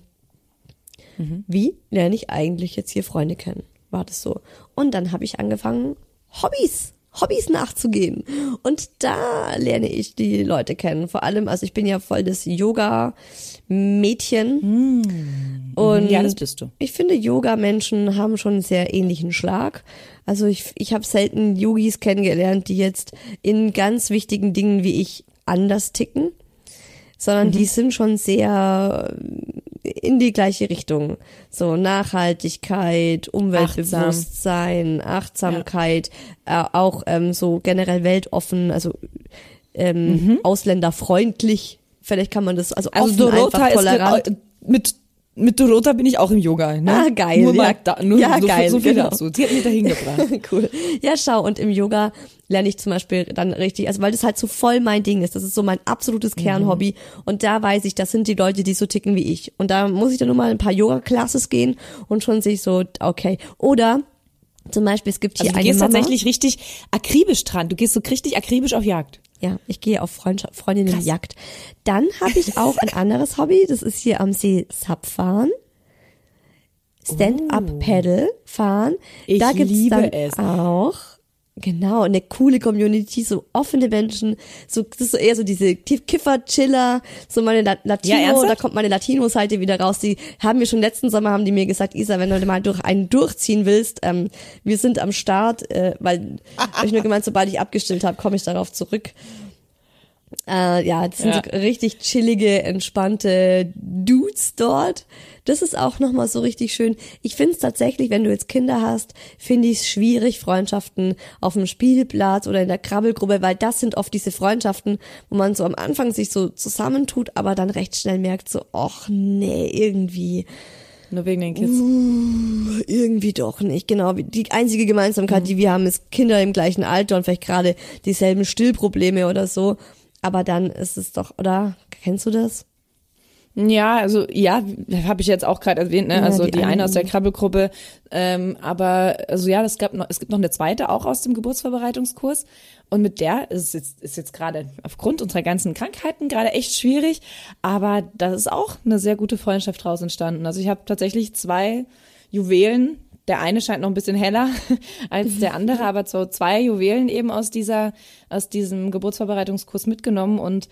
Speaker 3: Wie lerne ich eigentlich jetzt hier Freunde kennen? War das so? Und dann habe ich angefangen, Hobbys, Hobbys nachzugehen. Und da lerne ich die Leute kennen. Vor allem, also ich bin ja voll das Yoga-Mädchen. Und
Speaker 4: Ja, das bist du.
Speaker 3: ich finde, Yoga-Menschen haben schon einen sehr ähnlichen Schlag. Also ich, ich habe selten Yogis kennengelernt, die jetzt in ganz wichtigen Dingen wie ich anders ticken, sondern die sind schon sehr in die gleiche Richtung. So Nachhaltigkeit, Umweltbewusstsein, Achtsamkeit, äh, auch ähm, so generell weltoffen, also ähm, ausländerfreundlich. Vielleicht kann man das, also,
Speaker 4: Also
Speaker 3: offen,
Speaker 4: Dorota
Speaker 3: einfach
Speaker 4: ist
Speaker 3: tolerant.
Speaker 4: mit, mit mit Dorota bin ich auch im Yoga. Ne?
Speaker 3: Ah, geil.
Speaker 4: Nur, mal
Speaker 3: ja,
Speaker 4: da, nur
Speaker 3: ja,
Speaker 4: so,
Speaker 3: geil,
Speaker 4: so viel
Speaker 3: genau.
Speaker 4: dazu. Sie hat mich dahin gebracht.
Speaker 3: cool. Ja, schau, und im Yoga lerne ich zum Beispiel dann richtig, also weil das halt so voll mein Ding ist. Das ist so mein absolutes Kernhobby. Und da weiß ich, das sind die Leute, die so ticken wie ich. Und da muss ich dann nur mal ein paar Yoga-Classes gehen und schon sehe ich so, okay. Oder zum Beispiel, es gibt hier
Speaker 4: Also du
Speaker 3: eine
Speaker 4: gehst
Speaker 3: Mama.
Speaker 4: tatsächlich richtig akribisch dran. Du gehst so richtig akribisch auf Jagd.
Speaker 3: Ja, ich gehe auf Freundschaft, Freundinnenjagd. Dann habe ich auch ein anderes Hobby, das ist hier am See Subfahren. Stand-up-Paddle fahren.
Speaker 4: Ich
Speaker 3: da gibt's
Speaker 4: liebe
Speaker 3: dann
Speaker 4: es.
Speaker 3: auch genau eine coole Community, so offene Menschen, so das ist so eher so diese Kiffer-Chiller, so meine La Latino,
Speaker 4: Ja, ernsthaft?
Speaker 3: da kommt meine Latino-Seite wieder raus. Die haben mir schon letzten Sommer haben die mir gesagt, Isa, wenn du mal durch einen durchziehen willst, ähm, wir sind am Start, äh, weil hab ich nur gemeint, sobald ich abgestillt habe, komme ich darauf zurück. Äh, ja, das sind
Speaker 4: Ja.
Speaker 3: so richtig chillige, entspannte Dudes dort. Das ist auch nochmal so richtig schön. Ich finde es tatsächlich, wenn du jetzt Kinder hast, finde ich es schwierig, Freundschaften auf dem Spielplatz oder in der Krabbelgruppe, weil das sind oft diese Freundschaften, wo man so am Anfang sich so zusammentut, aber dann recht schnell merkt so, ach nee, irgendwie,
Speaker 4: Nur wegen den Kids.
Speaker 3: irgendwie doch nicht. Genau, die einzige Gemeinsamkeit, die wir haben, ist Kinder im gleichen Alter und vielleicht gerade dieselben Stillprobleme oder so. Aber dann ist es doch, oder? Kennst du das?
Speaker 4: Ja, also ja, habe ich jetzt auch gerade erwähnt, ne?
Speaker 3: Ja,
Speaker 4: also
Speaker 3: die
Speaker 4: die, eine aus der. Krabbelgruppe. Ähm, aber also ja, es gab noch, es gibt noch eine zweite auch aus dem Geburtsvorbereitungskurs und mit der ist es jetzt ist jetzt gerade aufgrund unserer ganzen Krankheiten gerade echt schwierig, aber da ist auch eine sehr gute Freundschaft draus entstanden. Also ich habe tatsächlich zwei Juwelen. Der eine scheint noch ein bisschen heller als der andere, aber so zwei Juwelen eben aus dieser aus diesem Geburtsvorbereitungskurs mitgenommen und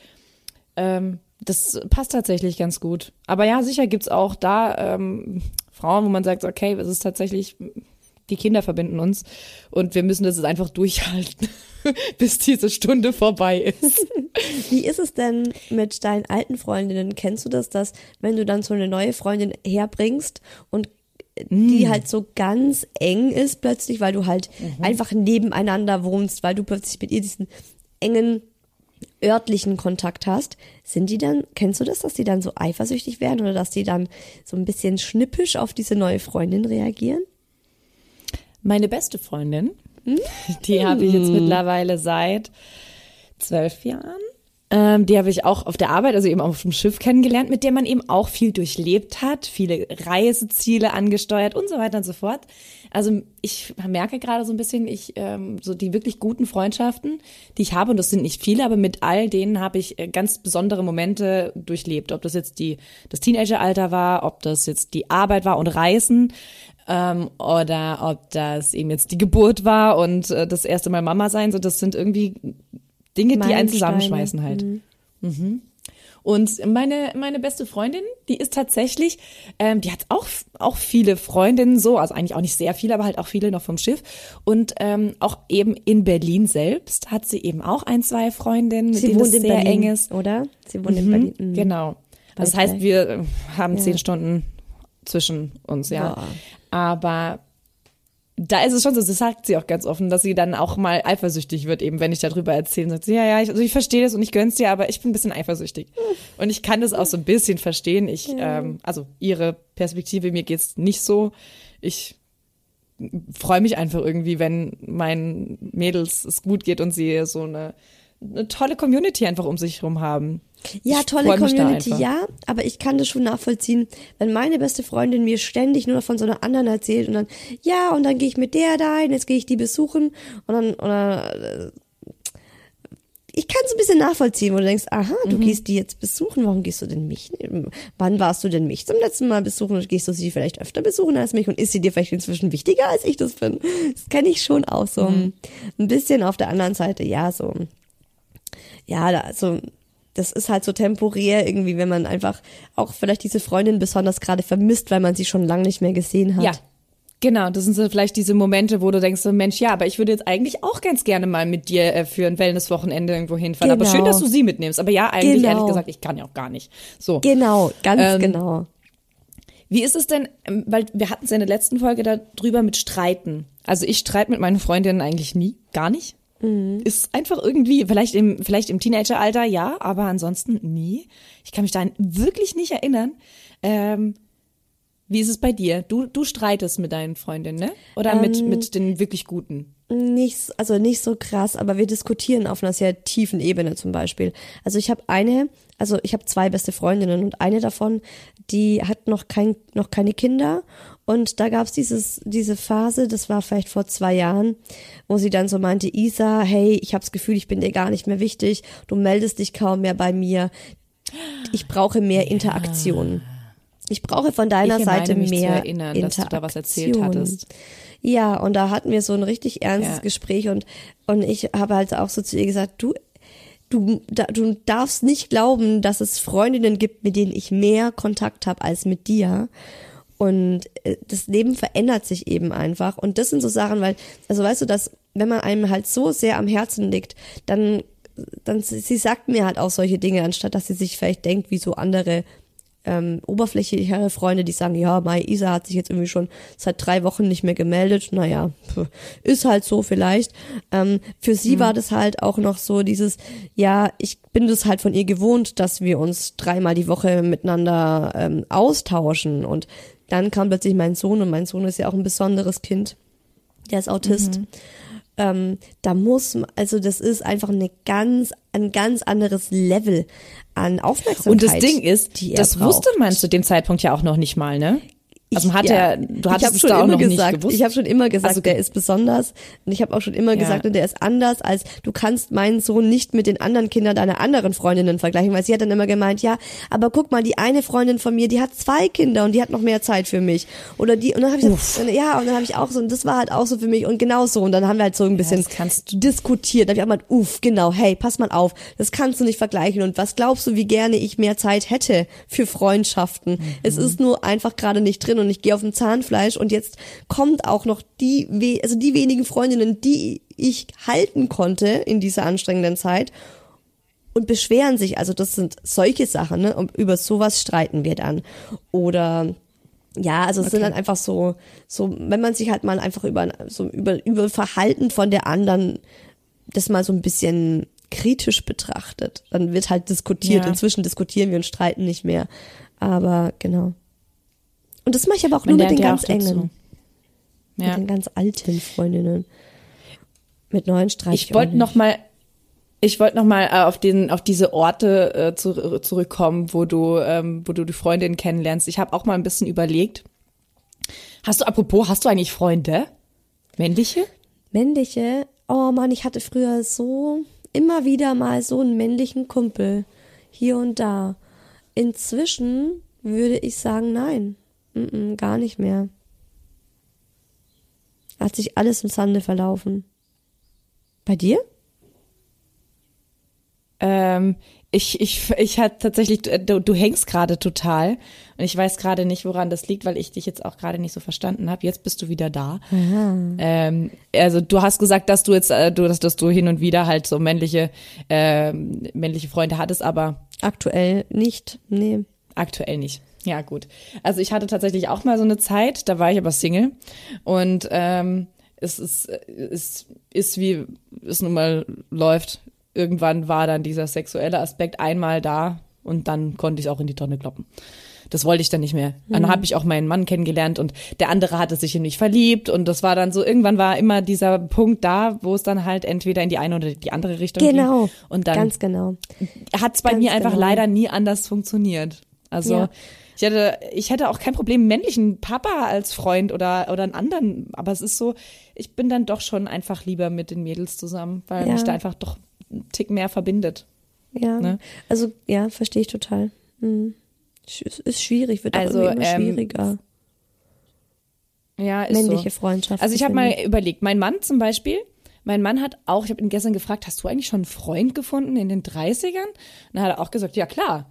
Speaker 4: ähm, das passt tatsächlich ganz gut. Aber ja, sicher gibt's auch da ähm, Frauen, wo man sagt, okay, es ist tatsächlich, die Kinder verbinden uns und wir müssen das jetzt einfach durchhalten, bis diese Stunde vorbei ist.
Speaker 3: Wie ist es denn mit deinen alten Freundinnen? Kennst du das, dass wenn du dann so eine neue Freundin herbringst und die halt so ganz eng ist plötzlich, weil du halt einfach nebeneinander wohnst, weil du plötzlich mit ihr diesen engen örtlichen Kontakt hast, sind die dann, kennst du das, dass die dann so eifersüchtig werden oder dass die dann so ein bisschen schnippisch auf diese neue Freundin reagieren?
Speaker 4: Meine beste Freundin, die habe ich jetzt mittlerweile seit zwölf Jahren. Ähm, die habe ich auch auf der Arbeit, also eben auf dem Schiff kennengelernt, mit der man eben auch viel durchlebt hat, viele Reiseziele angesteuert und so weiter und so fort. Also ich merke gerade so ein bisschen, ich ähm, so die wirklich guten Freundschaften, die ich habe, und das sind nicht viele, aber mit all denen habe ich äh, ganz besondere Momente durchlebt. Ob das jetzt die das Teenageralter war, ob das jetzt die Arbeit war und Reisen ähm, oder ob das eben jetzt die Geburt war und äh, das erste Mal Mama sein. So, das sind irgendwie Dinge, die einen zusammenschmeißen halt. Mhm. Und meine, meine beste Freundin, die ist tatsächlich, ähm, die hat auch, auch viele Freundinnen so, also eigentlich auch nicht sehr viele, aber halt auch viele noch vom Schiff. Und ähm, auch eben in Berlin selbst hat sie eben auch ein, zwei Freundinnen, mit
Speaker 3: Sie
Speaker 4: denen
Speaker 3: wohnt
Speaker 4: es
Speaker 3: in
Speaker 4: sehr
Speaker 3: Berlin,
Speaker 4: eng ist.
Speaker 3: oder? Sie wohnt in
Speaker 4: Mhm,
Speaker 3: Berlin. Mhm.
Speaker 4: Genau. Das heißt, wir äh, haben
Speaker 3: Ja.
Speaker 4: zehn Stunden zwischen uns, ja.
Speaker 3: Boah.
Speaker 4: Aber da ist es schon so, das sagt sie auch ganz offen, dass sie dann auch mal eifersüchtig wird, eben wenn ich darüber erzähle. Sagt sie, ja, ja, ich, also ich verstehe das und ich gönn's dir, aber ich bin ein bisschen eifersüchtig. Und ich kann das auch so ein bisschen verstehen. Ich, ähm, also ihre Perspektive, mir geht's nicht so. Ich freue mich einfach irgendwie, wenn meinen Mädels es gut geht und sie so eine, eine tolle Community einfach um sich herum haben.
Speaker 3: Ja,
Speaker 4: Ich
Speaker 3: tolle
Speaker 4: da
Speaker 3: Community, ja, aber ich kann das schon nachvollziehen, wenn meine beste Freundin mir ständig nur von so einer anderen erzählt und dann, ja, und dann gehe ich mit der dahin, jetzt gehe ich die besuchen und dann, oder, äh, ich kann es ein bisschen nachvollziehen, wo du denkst, aha, du
Speaker 4: Mhm.
Speaker 3: gehst die jetzt besuchen, warum gehst du denn mich? Wann warst du denn mich zum letzten Mal besuchen und gehst du sie vielleicht öfter besuchen als mich und ist sie dir vielleicht inzwischen wichtiger, als ich das bin? Das kenne ich schon auch so
Speaker 4: Mhm.
Speaker 3: ein bisschen auf der anderen Seite, ja, so, ja, da, so, das ist halt so temporär irgendwie, wenn man einfach auch vielleicht diese Freundin besonders gerade vermisst, weil man sie schon lange nicht mehr gesehen hat.
Speaker 4: Ja. Genau, das sind so vielleicht diese Momente, wo du denkst, so, Mensch, ja, aber ich würde jetzt eigentlich auch ganz gerne mal mit dir äh, für ein Wellnesswochenende irgendwo hinfahren. Aber
Speaker 3: Genau.
Speaker 4: schön, dass du sie mitnimmst. Aber ja, eigentlich
Speaker 3: Genau.
Speaker 4: ehrlich gesagt, ich kann ja auch gar nicht. So.
Speaker 3: Genau, ganz
Speaker 4: Ähm,
Speaker 3: genau.
Speaker 4: Wie ist es denn, ähm, weil wir hatten es ja in der letzten Folge darüber mit Streiten. Also ich streite mit meinen Freundinnen eigentlich nie, gar nicht.
Speaker 3: Mhm.
Speaker 4: Ist einfach irgendwie, vielleicht im, vielleicht im Teenageralter ja, aber ansonsten nie. Ich kann mich daran wirklich nicht erinnern. Ähm, Wie ist es bei dir? Du, du streitest mit deinen Freundinnen, ne? Oder mit,
Speaker 3: Ähm,
Speaker 4: mit den wirklich Guten?
Speaker 3: Nicht, also nicht so krass, aber wir diskutieren auf einer sehr tiefen Ebene zum Beispiel. Also ich habe eine, also ich habe zwei beste Freundinnen und eine davon, die hat noch kein, noch keine Kinder und da gab's dieses, diese Phase, das war vielleicht vor zwei Jahren, wo sie dann so meinte, Isa, hey, ich habe das Gefühl, ich bin dir gar nicht mehr wichtig, du meldest dich kaum mehr bei mir, ich brauche mehr Interaktion. Ich brauche von deiner
Speaker 4: Ich
Speaker 3: Seite
Speaker 4: mich zu
Speaker 3: mehr
Speaker 4: erinnern, dass
Speaker 3: Interaktion.
Speaker 4: du da was erzählt hattest.
Speaker 3: Ja, und da hatten wir so ein richtig ernstes
Speaker 4: Ja.
Speaker 3: Gespräch und, und ich habe halt auch so zu ihr gesagt, du, du, da, du darfst nicht glauben, dass es Freundinnen gibt, mit denen ich mehr Kontakt habe als mit dir. Und äh, das Leben verändert sich eben einfach. Und das sind so Sachen, weil, also weißt du, dass, wenn man einem halt so sehr am Herzen liegt, dann, dann, sie sagt mir halt auch solche Dinge, anstatt dass sie sich vielleicht denkt, wie so andere ähm, oberflächlichere Freunde, die sagen, ja, Mai Isa hat sich jetzt irgendwie schon seit drei Wochen nicht mehr gemeldet. Naja, ist halt so vielleicht. Ähm, für sie war das halt auch noch so dieses, ja, ich bin das halt von ihr gewohnt, dass wir uns dreimal die Woche miteinander ähm, austauschen. Und dann kam plötzlich mein Sohn und mein Sohn ist ja auch ein besonderes Kind. Der ist Autist. Ähm, da muss, man- also das ist einfach eine ganz, ein ganz anderes Level an Aufmerksamkeit.
Speaker 4: Und das Ding ist, das
Speaker 3: braucht.
Speaker 4: wusste man zu dem Zeitpunkt ja auch noch nicht mal, ne? Also
Speaker 3: Ich-
Speaker 4: hat
Speaker 3: ja.
Speaker 4: er, du hattest es
Speaker 3: schon
Speaker 4: da auch
Speaker 3: immer
Speaker 4: noch
Speaker 3: gesagt,
Speaker 4: nicht gewusst.
Speaker 3: Ich habe schon immer gesagt,
Speaker 4: Also,
Speaker 3: der ist besonders. Und ich habe auch schon immer
Speaker 4: Ja.
Speaker 3: gesagt, und der ist anders, als du kannst meinen Sohn nicht mit den anderen Kindern deiner anderen Freundinnen vergleichen, weil sie hat dann immer gemeint, ja, aber guck mal, die eine Freundin von mir, die hat zwei Kinder und die hat noch mehr Zeit für mich. Oder die, und dann habe ich gesagt, ja, und dann habe ich auch so, und das war halt auch so für mich und genau so. Und dann haben wir halt so ein bisschen
Speaker 4: kannst
Speaker 3: diskutiert. Da habe ich auch mal, uff, genau, hey, pass mal auf, das kannst du nicht vergleichen. Und was glaubst du, wie gerne ich mehr Zeit hätte für Freundschaften? Es ist nur einfach gerade nicht drin und ich gehe auf dem Zahnfleisch und jetzt kommt auch noch die, we also die wenigen Freundinnen, die ich halten konnte in dieser anstrengenden Zeit und beschweren sich. Also das sind solche Sachen, ne? Und über sowas streiten wir dann. Oder ja, also es sind dann einfach so, so, wenn man sich halt mal einfach über, so über, über Verhalten von der anderen das mal so ein bisschen kritisch betrachtet, dann wird halt diskutiert.
Speaker 4: Ja.
Speaker 3: Inzwischen diskutieren wir und streiten nicht mehr. Aber genau. Und das mache ich aber auch
Speaker 4: Man
Speaker 3: nur mit den
Speaker 4: ja
Speaker 3: ganz engen,
Speaker 4: Ja.
Speaker 3: mit den ganz alten Freundinnen. Mit neuen streite
Speaker 4: Ich wollte noch mal, ich wollte noch mal äh, auf den, auf diese Orte äh, zu, zurückkommen, wo du, ähm, wo du die Freundin kennenlernst. Ich habe auch mal ein bisschen überlegt. Hast du, apropos, hast du eigentlich Freunde? Männliche?
Speaker 3: Männliche, oh Mann, ich hatte früher so immer wieder mal so einen männlichen Kumpel. Hier und da. Inzwischen würde ich sagen, nein. Mm-mm, gar nicht mehr. Hat sich alles im Sande verlaufen. Bei dir?
Speaker 4: Ähm, ich, ich, ich hatte tatsächlich, du, du hängst gerade total und ich weiß gerade nicht, woran das liegt, weil ich dich jetzt auch gerade nicht so verstanden habe. Jetzt bist du wieder da. Ähm, also du hast gesagt, dass du jetzt, äh, du, dass, dass du hin und wieder halt so männliche, ähm, männliche Freunde hattest, aber
Speaker 3: Aktuell nicht. Nee.
Speaker 4: Aktuell nicht. Ja, gut. Also ich hatte tatsächlich auch mal so eine Zeit, da war ich aber Single und ähm, es ist, es ist wie es nun mal läuft. Irgendwann war dann dieser sexuelle Aspekt einmal da und dann konnte ich auch in die Tonne kloppen. Das wollte ich dann nicht mehr. Dann habe ich auch meinen Mann kennengelernt und der andere hatte sich in mich verliebt und das war dann so, irgendwann war immer dieser Punkt da, wo es dann halt entweder in die eine oder die andere Richtung
Speaker 3: Genau.
Speaker 4: ging. Und dann
Speaker 3: Ganz genau.
Speaker 4: hat es bei
Speaker 3: Ganz
Speaker 4: mir einfach
Speaker 3: genau.
Speaker 4: leider nie anders funktioniert. Also
Speaker 3: Ja.
Speaker 4: Ich hätte, ich hätte auch kein Problem, einen männlichen Papa als Freund oder, oder einen anderen, aber es ist so, ich bin dann doch schon einfach lieber mit den Mädels zusammen, weil
Speaker 3: Ja.
Speaker 4: mich da einfach doch ein Tick mehr verbindet.
Speaker 3: Ja.
Speaker 4: Ne?
Speaker 3: Also, ja, verstehe ich total. Hm. Sch- Ist schwierig, wird
Speaker 4: Also,
Speaker 3: auch immer
Speaker 4: ähm,
Speaker 3: schwieriger.
Speaker 4: Ja, ist
Speaker 3: Männliche
Speaker 4: so.
Speaker 3: Freundschaften.
Speaker 4: Also ich habe mal überlegt, mein Mann zum Beispiel, mein Mann hat auch, ich habe ihn gestern gefragt, hast du eigentlich schon einen Freund gefunden in den 30ern? Und dann hat er auch gesagt, ja klar,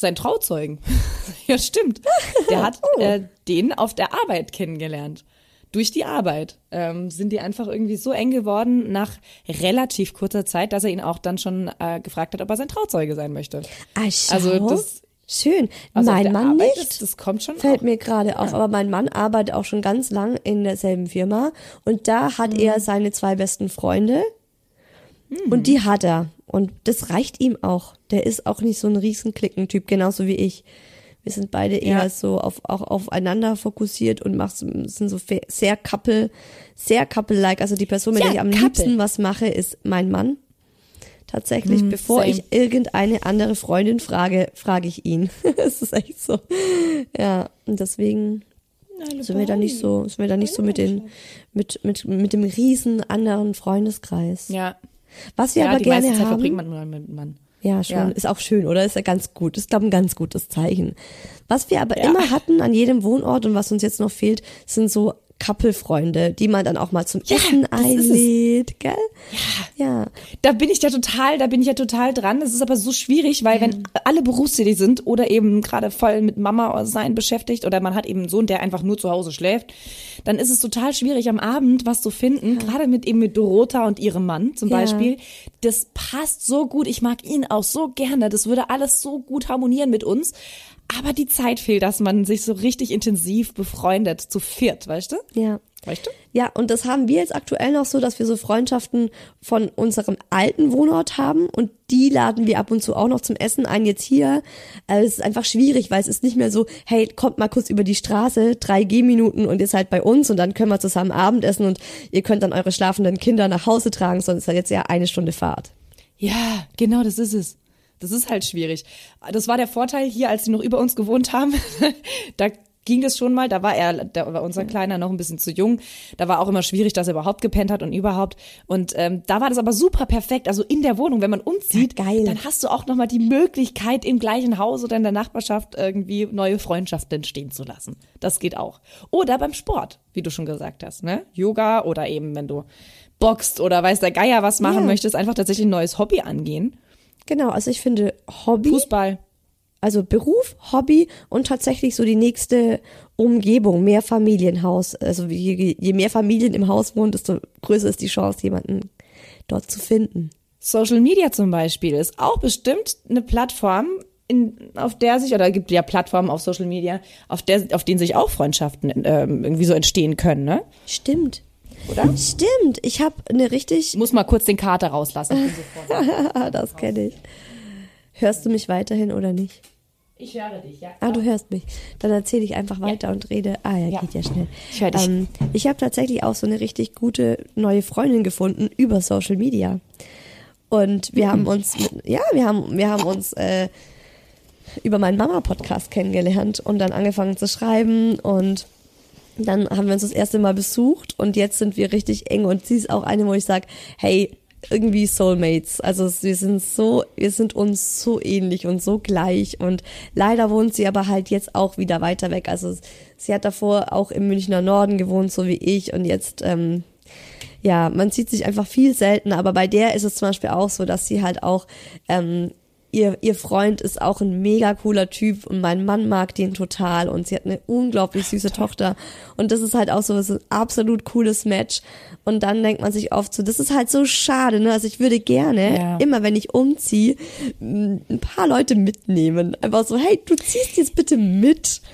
Speaker 4: sein Trauzeugen. ja, stimmt. Der hat
Speaker 3: Oh.
Speaker 4: äh, den auf der Arbeit kennengelernt. Durch die Arbeit ähm, sind die einfach irgendwie so eng geworden nach relativ kurzer Zeit, dass er ihn auch dann schon äh, gefragt hat, ob er sein Trauzeuge sein möchte.
Speaker 3: Schau.
Speaker 4: Also das-
Speaker 3: Schön.
Speaker 4: Also
Speaker 3: mein Mann
Speaker 4: Arbeit,
Speaker 3: nicht.
Speaker 4: Das, das kommt schon
Speaker 3: Fällt
Speaker 4: auch.
Speaker 3: mir gerade auf, aber mein Mann arbeitet auch schon ganz lang in derselben Firma und da hat
Speaker 4: Mhm.
Speaker 3: er seine zwei besten Freunde
Speaker 4: Mhm.
Speaker 3: und die hat er und das reicht ihm auch. Der ist auch nicht so ein Riesenklickentyp, genauso wie ich. Wir sind beide eher
Speaker 4: Ja.
Speaker 3: so auf, auch aufeinander fokussiert und machen, sind so sehr couple, sehr couple-like. Also die Person, mit
Speaker 4: Ja,
Speaker 3: der ich am
Speaker 4: couple.
Speaker 3: liebsten was mache, ist mein Mann. Tatsächlich,
Speaker 4: Hm,
Speaker 3: bevor
Speaker 4: same.
Speaker 3: ich irgendeine andere Freundin frage, frage ich ihn. Es ist echt so. Ja, und deswegen sind wir da nicht so, sind wir da nicht so mit den, mit, mit, mit dem riesen anderen Freundeskreis.
Speaker 4: Ja.
Speaker 3: Was wir
Speaker 4: ja,
Speaker 3: aber
Speaker 4: die
Speaker 3: gerne
Speaker 4: meiste Zeit
Speaker 3: haben.
Speaker 4: verbringt man nur mit Mann.
Speaker 3: Ja, schon.
Speaker 4: Ja.
Speaker 3: Ist auch schön, oder? Ist ja ganz gut. Ist, glaube ich, ein ganz gutes Zeichen. Was wir aber
Speaker 4: Ja.
Speaker 3: immer hatten an jedem Wohnort und was uns jetzt noch fehlt, sind so Couple-Freunde, die man dann auch mal zum
Speaker 4: Ja,
Speaker 3: Essen einlädt, gell? Ja.
Speaker 4: Da bin ich ja total, da bin ich ja total dran. Das ist aber so schwierig, weil wenn alle berufstätig sind oder eben gerade voll mit Mama sein beschäftigt oder man hat eben einen Sohn, der einfach nur zu Hause schläft, dann ist es total schwierig am Abend was zu finden. Gerade mit eben mit Dorota und ihrem Mann zum
Speaker 3: Ja.
Speaker 4: Beispiel. Das passt so gut. Ich mag ihn auch so gerne. Das würde alles so gut harmonieren mit uns. Aber die Zeit fehlt, dass man sich so richtig intensiv befreundet, zu viert, weißt du?
Speaker 3: Ja.
Speaker 4: Weißt du?
Speaker 3: Ja, und das haben wir jetzt aktuell noch so, dass wir so Freundschaften von unserem alten Wohnort haben und die laden wir ab und zu auch noch zum Essen ein jetzt hier. Also es ist einfach schwierig, weil es ist nicht mehr so, hey, kommt mal kurz über die Straße, drei Gehminuten und ihr seid bei uns und dann können wir zusammen Abendessen und ihr könnt dann eure schlafenden Kinder nach Hause tragen, sondern es ist jetzt ja eine Stunde Fahrt.
Speaker 4: Ja, genau, das ist es. Das ist halt schwierig. Das war der Vorteil hier, als sie noch über uns gewohnt haben. da ging es schon mal, da war er, da war unser Kleiner noch ein bisschen zu jung. Da war auch immer schwierig, dass er überhaupt gepennt hat und überhaupt. Und ähm, da war das aber super perfekt. Also in der Wohnung, wenn man umzieht,
Speaker 3: Ja, geil.
Speaker 4: dann hast du auch nochmal die Möglichkeit, im gleichen Haus oder in der Nachbarschaft irgendwie neue Freundschaften entstehen zu lassen. Das geht auch. Oder beim Sport, wie du schon gesagt hast, ne? Yoga oder eben, wenn du boxt oder weiß der Geier was machen
Speaker 3: Ja.
Speaker 4: möchtest, einfach tatsächlich ein neues Hobby angehen.
Speaker 3: Genau, also ich finde Hobby,
Speaker 4: Fußball.
Speaker 3: also Beruf, Hobby und tatsächlich so die nächste Umgebung, mehr Familienhaus. Also je, je mehr Familien im Haus wohnen, desto größer ist die Chance, jemanden dort zu finden.
Speaker 4: Social Media zum Beispiel ist auch bestimmt eine Plattform, in, auf der sich, oder es gibt ja Plattformen auf Social Media, auf, der, auf denen sich auch Freundschaften ähm, irgendwie so entstehen können, ne?
Speaker 3: Stimmt.
Speaker 4: Oder?
Speaker 3: Stimmt. Ich habe eine richtig.
Speaker 4: Ich muss mal kurz den Kater rauslassen.
Speaker 3: Das kenne ich. Hörst du mich weiterhin oder nicht?
Speaker 4: ich höre dich, ja.
Speaker 3: Ah, du hörst mich. Dann erzähle ich einfach weiter und rede. Ah ja,
Speaker 4: Ja.
Speaker 3: geht ja schnell.
Speaker 4: Ich höre dich.
Speaker 3: Ähm, ich habe tatsächlich auch so eine richtig gute neue Freundin gefunden über Social Media. Und wir haben uns, mit, ja, wir haben, wir haben uns äh, über meinen Mama-Podcast kennengelernt und dann angefangen zu schreiben und dann haben wir uns das erste Mal besucht und jetzt sind wir richtig eng und sie ist auch eine, wo ich sage, hey, irgendwie Soulmates. Also wir sind so, wir sind uns so ähnlich und so gleich und leider wohnt sie aber halt jetzt auch wieder weiter weg. Also sie hat davor auch im Münchner Norden gewohnt, so wie ich und jetzt ähm, ja, man sieht sich einfach viel seltener, aber bei der ist es zum Beispiel auch so, dass sie halt auch, ähm, ihr, ihr Freund ist auch ein mega cooler Typ und mein Mann mag den total und sie hat eine unglaublich süße Tochter. Und das ist halt auch so ist ein absolut cooles Match. Und dann denkt man sich oft so, das ist halt so schade, ne, also ich würde gerne,
Speaker 4: Ja.
Speaker 3: immer wenn ich umziehe, ein paar Leute mitnehmen, einfach so, hey, du ziehst jetzt bitte mit.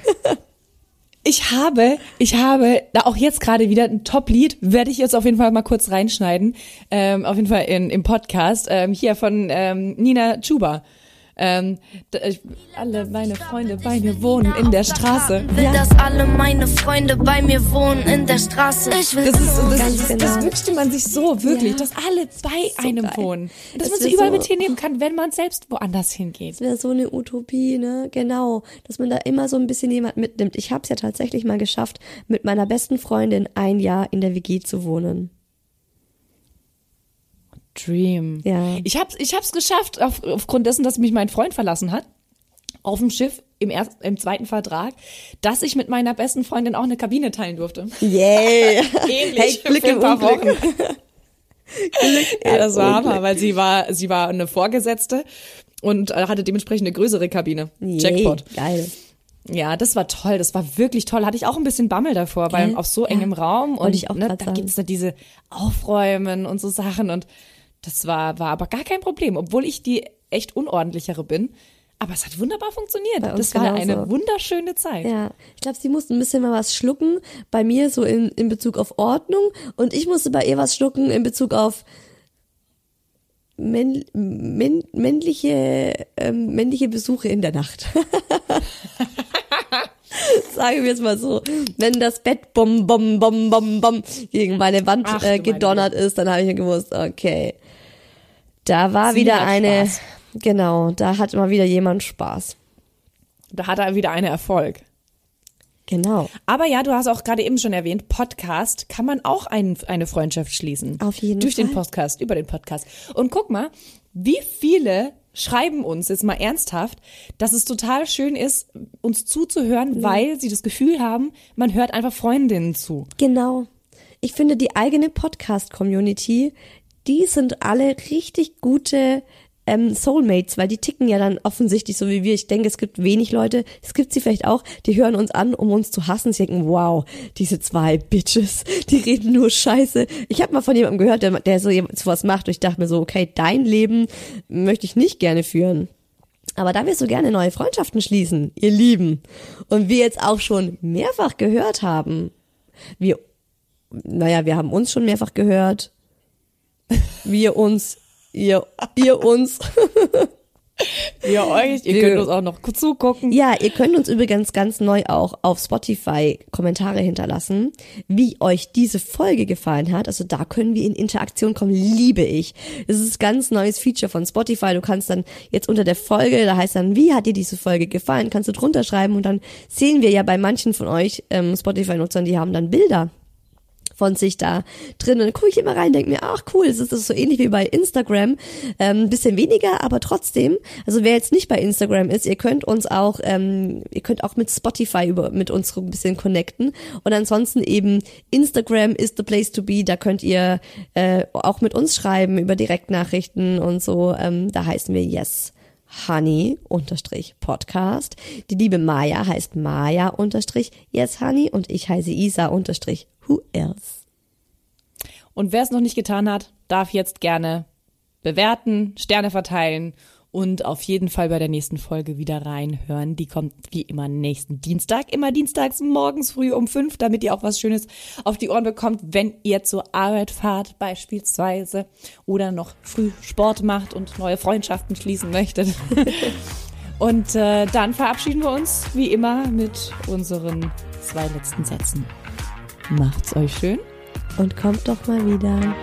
Speaker 4: Ich habe, ich habe, da auch jetzt gerade wieder ein Top-Lied, werde ich jetzt auf jeden Fall mal kurz reinschneiden, ähm, auf jeden Fall in, im Podcast, ähm, hier von ähm, Nina Chuba. Ähm, ich, alle meine Freunde bei mir wohnen in der Straße.
Speaker 2: Will, dass alle meine Freunde bei mir wohnen in der Straße. Ich will
Speaker 4: Das, ist, das,
Speaker 3: Ganz
Speaker 4: das,
Speaker 3: genau.
Speaker 4: das wünschte man sich so wirklich,
Speaker 3: Ja.
Speaker 4: dass alle bei einem
Speaker 3: geil.
Speaker 4: wohnen. Dass
Speaker 3: Das
Speaker 4: man sie überall
Speaker 3: so-
Speaker 4: mit hinnehmen kann, wenn man selbst woanders hingeht.
Speaker 3: Das wäre so eine Utopie, ne? Genau, dass man da immer so ein bisschen jemand mitnimmt. Ich habe es ja tatsächlich mal geschafft, mit meiner besten Freundin ein Jahr in der WG zu wohnen.
Speaker 4: Dream.
Speaker 3: Ja.
Speaker 4: Ich hab's, ich hab's geschafft, auf, aufgrund dessen, dass mich mein Freund verlassen hat, auf dem Schiff im, ersten, im zweiten Vertrag, dass ich mit meiner besten Freundin auch eine Kabine teilen durfte.
Speaker 3: Yay!
Speaker 4: Ähnlich
Speaker 3: Hey, Glück
Speaker 4: für ein paar. Wochen. ja, das war. Hammer, weil sie war, sie war eine Vorgesetzte und äh, hatte dementsprechend eine größere Kabine. Jackpot.
Speaker 3: Yay, geil.
Speaker 4: Ja, das war toll, das war wirklich toll. Hatte ich auch ein bisschen Bammel davor, weil
Speaker 3: Gell?
Speaker 4: auf so
Speaker 3: Ja.
Speaker 4: engem Raum
Speaker 3: Wollte
Speaker 4: und
Speaker 3: ich auch
Speaker 4: ne, da
Speaker 3: sagen.
Speaker 4: gibt's da diese Aufräumen und so Sachen und das war, war aber gar kein Problem, obwohl ich die echt unordentlichere bin. Aber es hat wunderbar funktioniert. Das war eine
Speaker 3: genauso.
Speaker 4: wunderschöne Zeit.
Speaker 3: Ja, ich glaube, sie musste ein bisschen mal was schlucken. Bei mir so in, in Bezug auf Ordnung und ich musste bei ihr was schlucken in Bezug auf männ, männ, männliche, ähm, männliche Besuche in der Nacht. Sagen wir es mal so. Wenn das Bett bom, bom, bom, bom, bom gegen meine Wand
Speaker 4: Ach,
Speaker 3: äh, gedonnert ist, dann habe ich mir gewusst, okay. Da war
Speaker 4: Sie
Speaker 3: wieder eine,
Speaker 4: Spaß.
Speaker 3: genau, da hat mal wieder jemand Spaß.
Speaker 4: Da hat er wieder einen Erfolg.
Speaker 3: Genau.
Speaker 4: Aber ja, du hast auch gerade eben schon erwähnt, Podcast kann man auch ein, eine Freundschaft schließen.
Speaker 3: Auf jeden
Speaker 4: Durch den
Speaker 3: Fall.
Speaker 4: Podcast, über den Podcast. Und guck mal, wie viele schreiben uns jetzt mal ernsthaft, dass es total schön ist, uns zuzuhören, weil sie das Gefühl haben, man hört einfach Freundinnen zu.
Speaker 3: Genau. Ich finde die eigene Podcast-Community, die sind alle richtig gute ähm, Soulmates, weil die ticken ja dann offensichtlich so wie wir. Ich denke, es gibt wenig Leute, es gibt sie vielleicht auch, die hören uns an, um uns zu hassen. Sie denken, wow, diese zwei Bitches, die reden nur Scheiße. Ich habe mal von jemandem gehört, der, der so sowas macht und ich dachte mir so, okay, dein Leben möchte ich nicht gerne führen. Aber da wirst du gerne neue Freundschaften schließen, ihr Lieben. Und wir jetzt auch schon mehrfach gehört haben, wir, naja, wir haben uns schon mehrfach gehört, wir uns, ihr, ihr uns.
Speaker 4: Ihr euch, ihr
Speaker 3: Wir-
Speaker 4: könnt uns auch noch zugucken.
Speaker 3: Ja, ihr könnt uns übrigens ganz neu auch auf Spotify Kommentare hinterlassen, wie euch diese Folge gefallen hat. Also da können wir in Interaktion kommen, liebe ich. Das ist ein ganz neues Feature von Spotify. Du kannst dann jetzt unter der Folge, da heißt dann, wie hat dir diese Folge gefallen, kannst du drunter schreiben und dann sehen wir ja bei manchen von euch ähm, Spotify-Nutzern, die haben dann Bilder von sich da drin. Und dann gucke ich immer rein, denke mir, ach cool, es ist so ähnlich wie bei Instagram. Ähm, bisschen weniger, aber trotzdem. Also wer jetzt nicht bei Instagram ist, ihr könnt uns auch, ähm, ihr könnt auch mit Spotify über, mit uns ein bisschen connecten. Und ansonsten eben Instagram is the place to be. Da könnt ihr äh, auch mit uns schreiben über Direktnachrichten und so. Ähm, da heißen wir Yes. Honey unterstrich Podcast. Die liebe Maya heißt Maya unterstrich Yes Honey und ich heiße Isa unterstrich Who else?
Speaker 4: Und wer es noch nicht getan hat, darf jetzt gerne bewerten, Sterne verteilen und auf jeden Fall bei der nächsten Folge wieder reinhören. Die kommt wie immer nächsten Dienstag, immer dienstags morgens früh um fünf, damit ihr auch was Schönes auf die Ohren bekommt, wenn ihr zur Arbeit fahrt beispielsweise oder noch früh Sport macht und neue Freundschaften schließen möchtet. Und äh, dann verabschieden wir uns wie immer mit unseren zwei letzten Sätzen. Macht's euch schön.
Speaker 3: Und kommt doch mal wieder.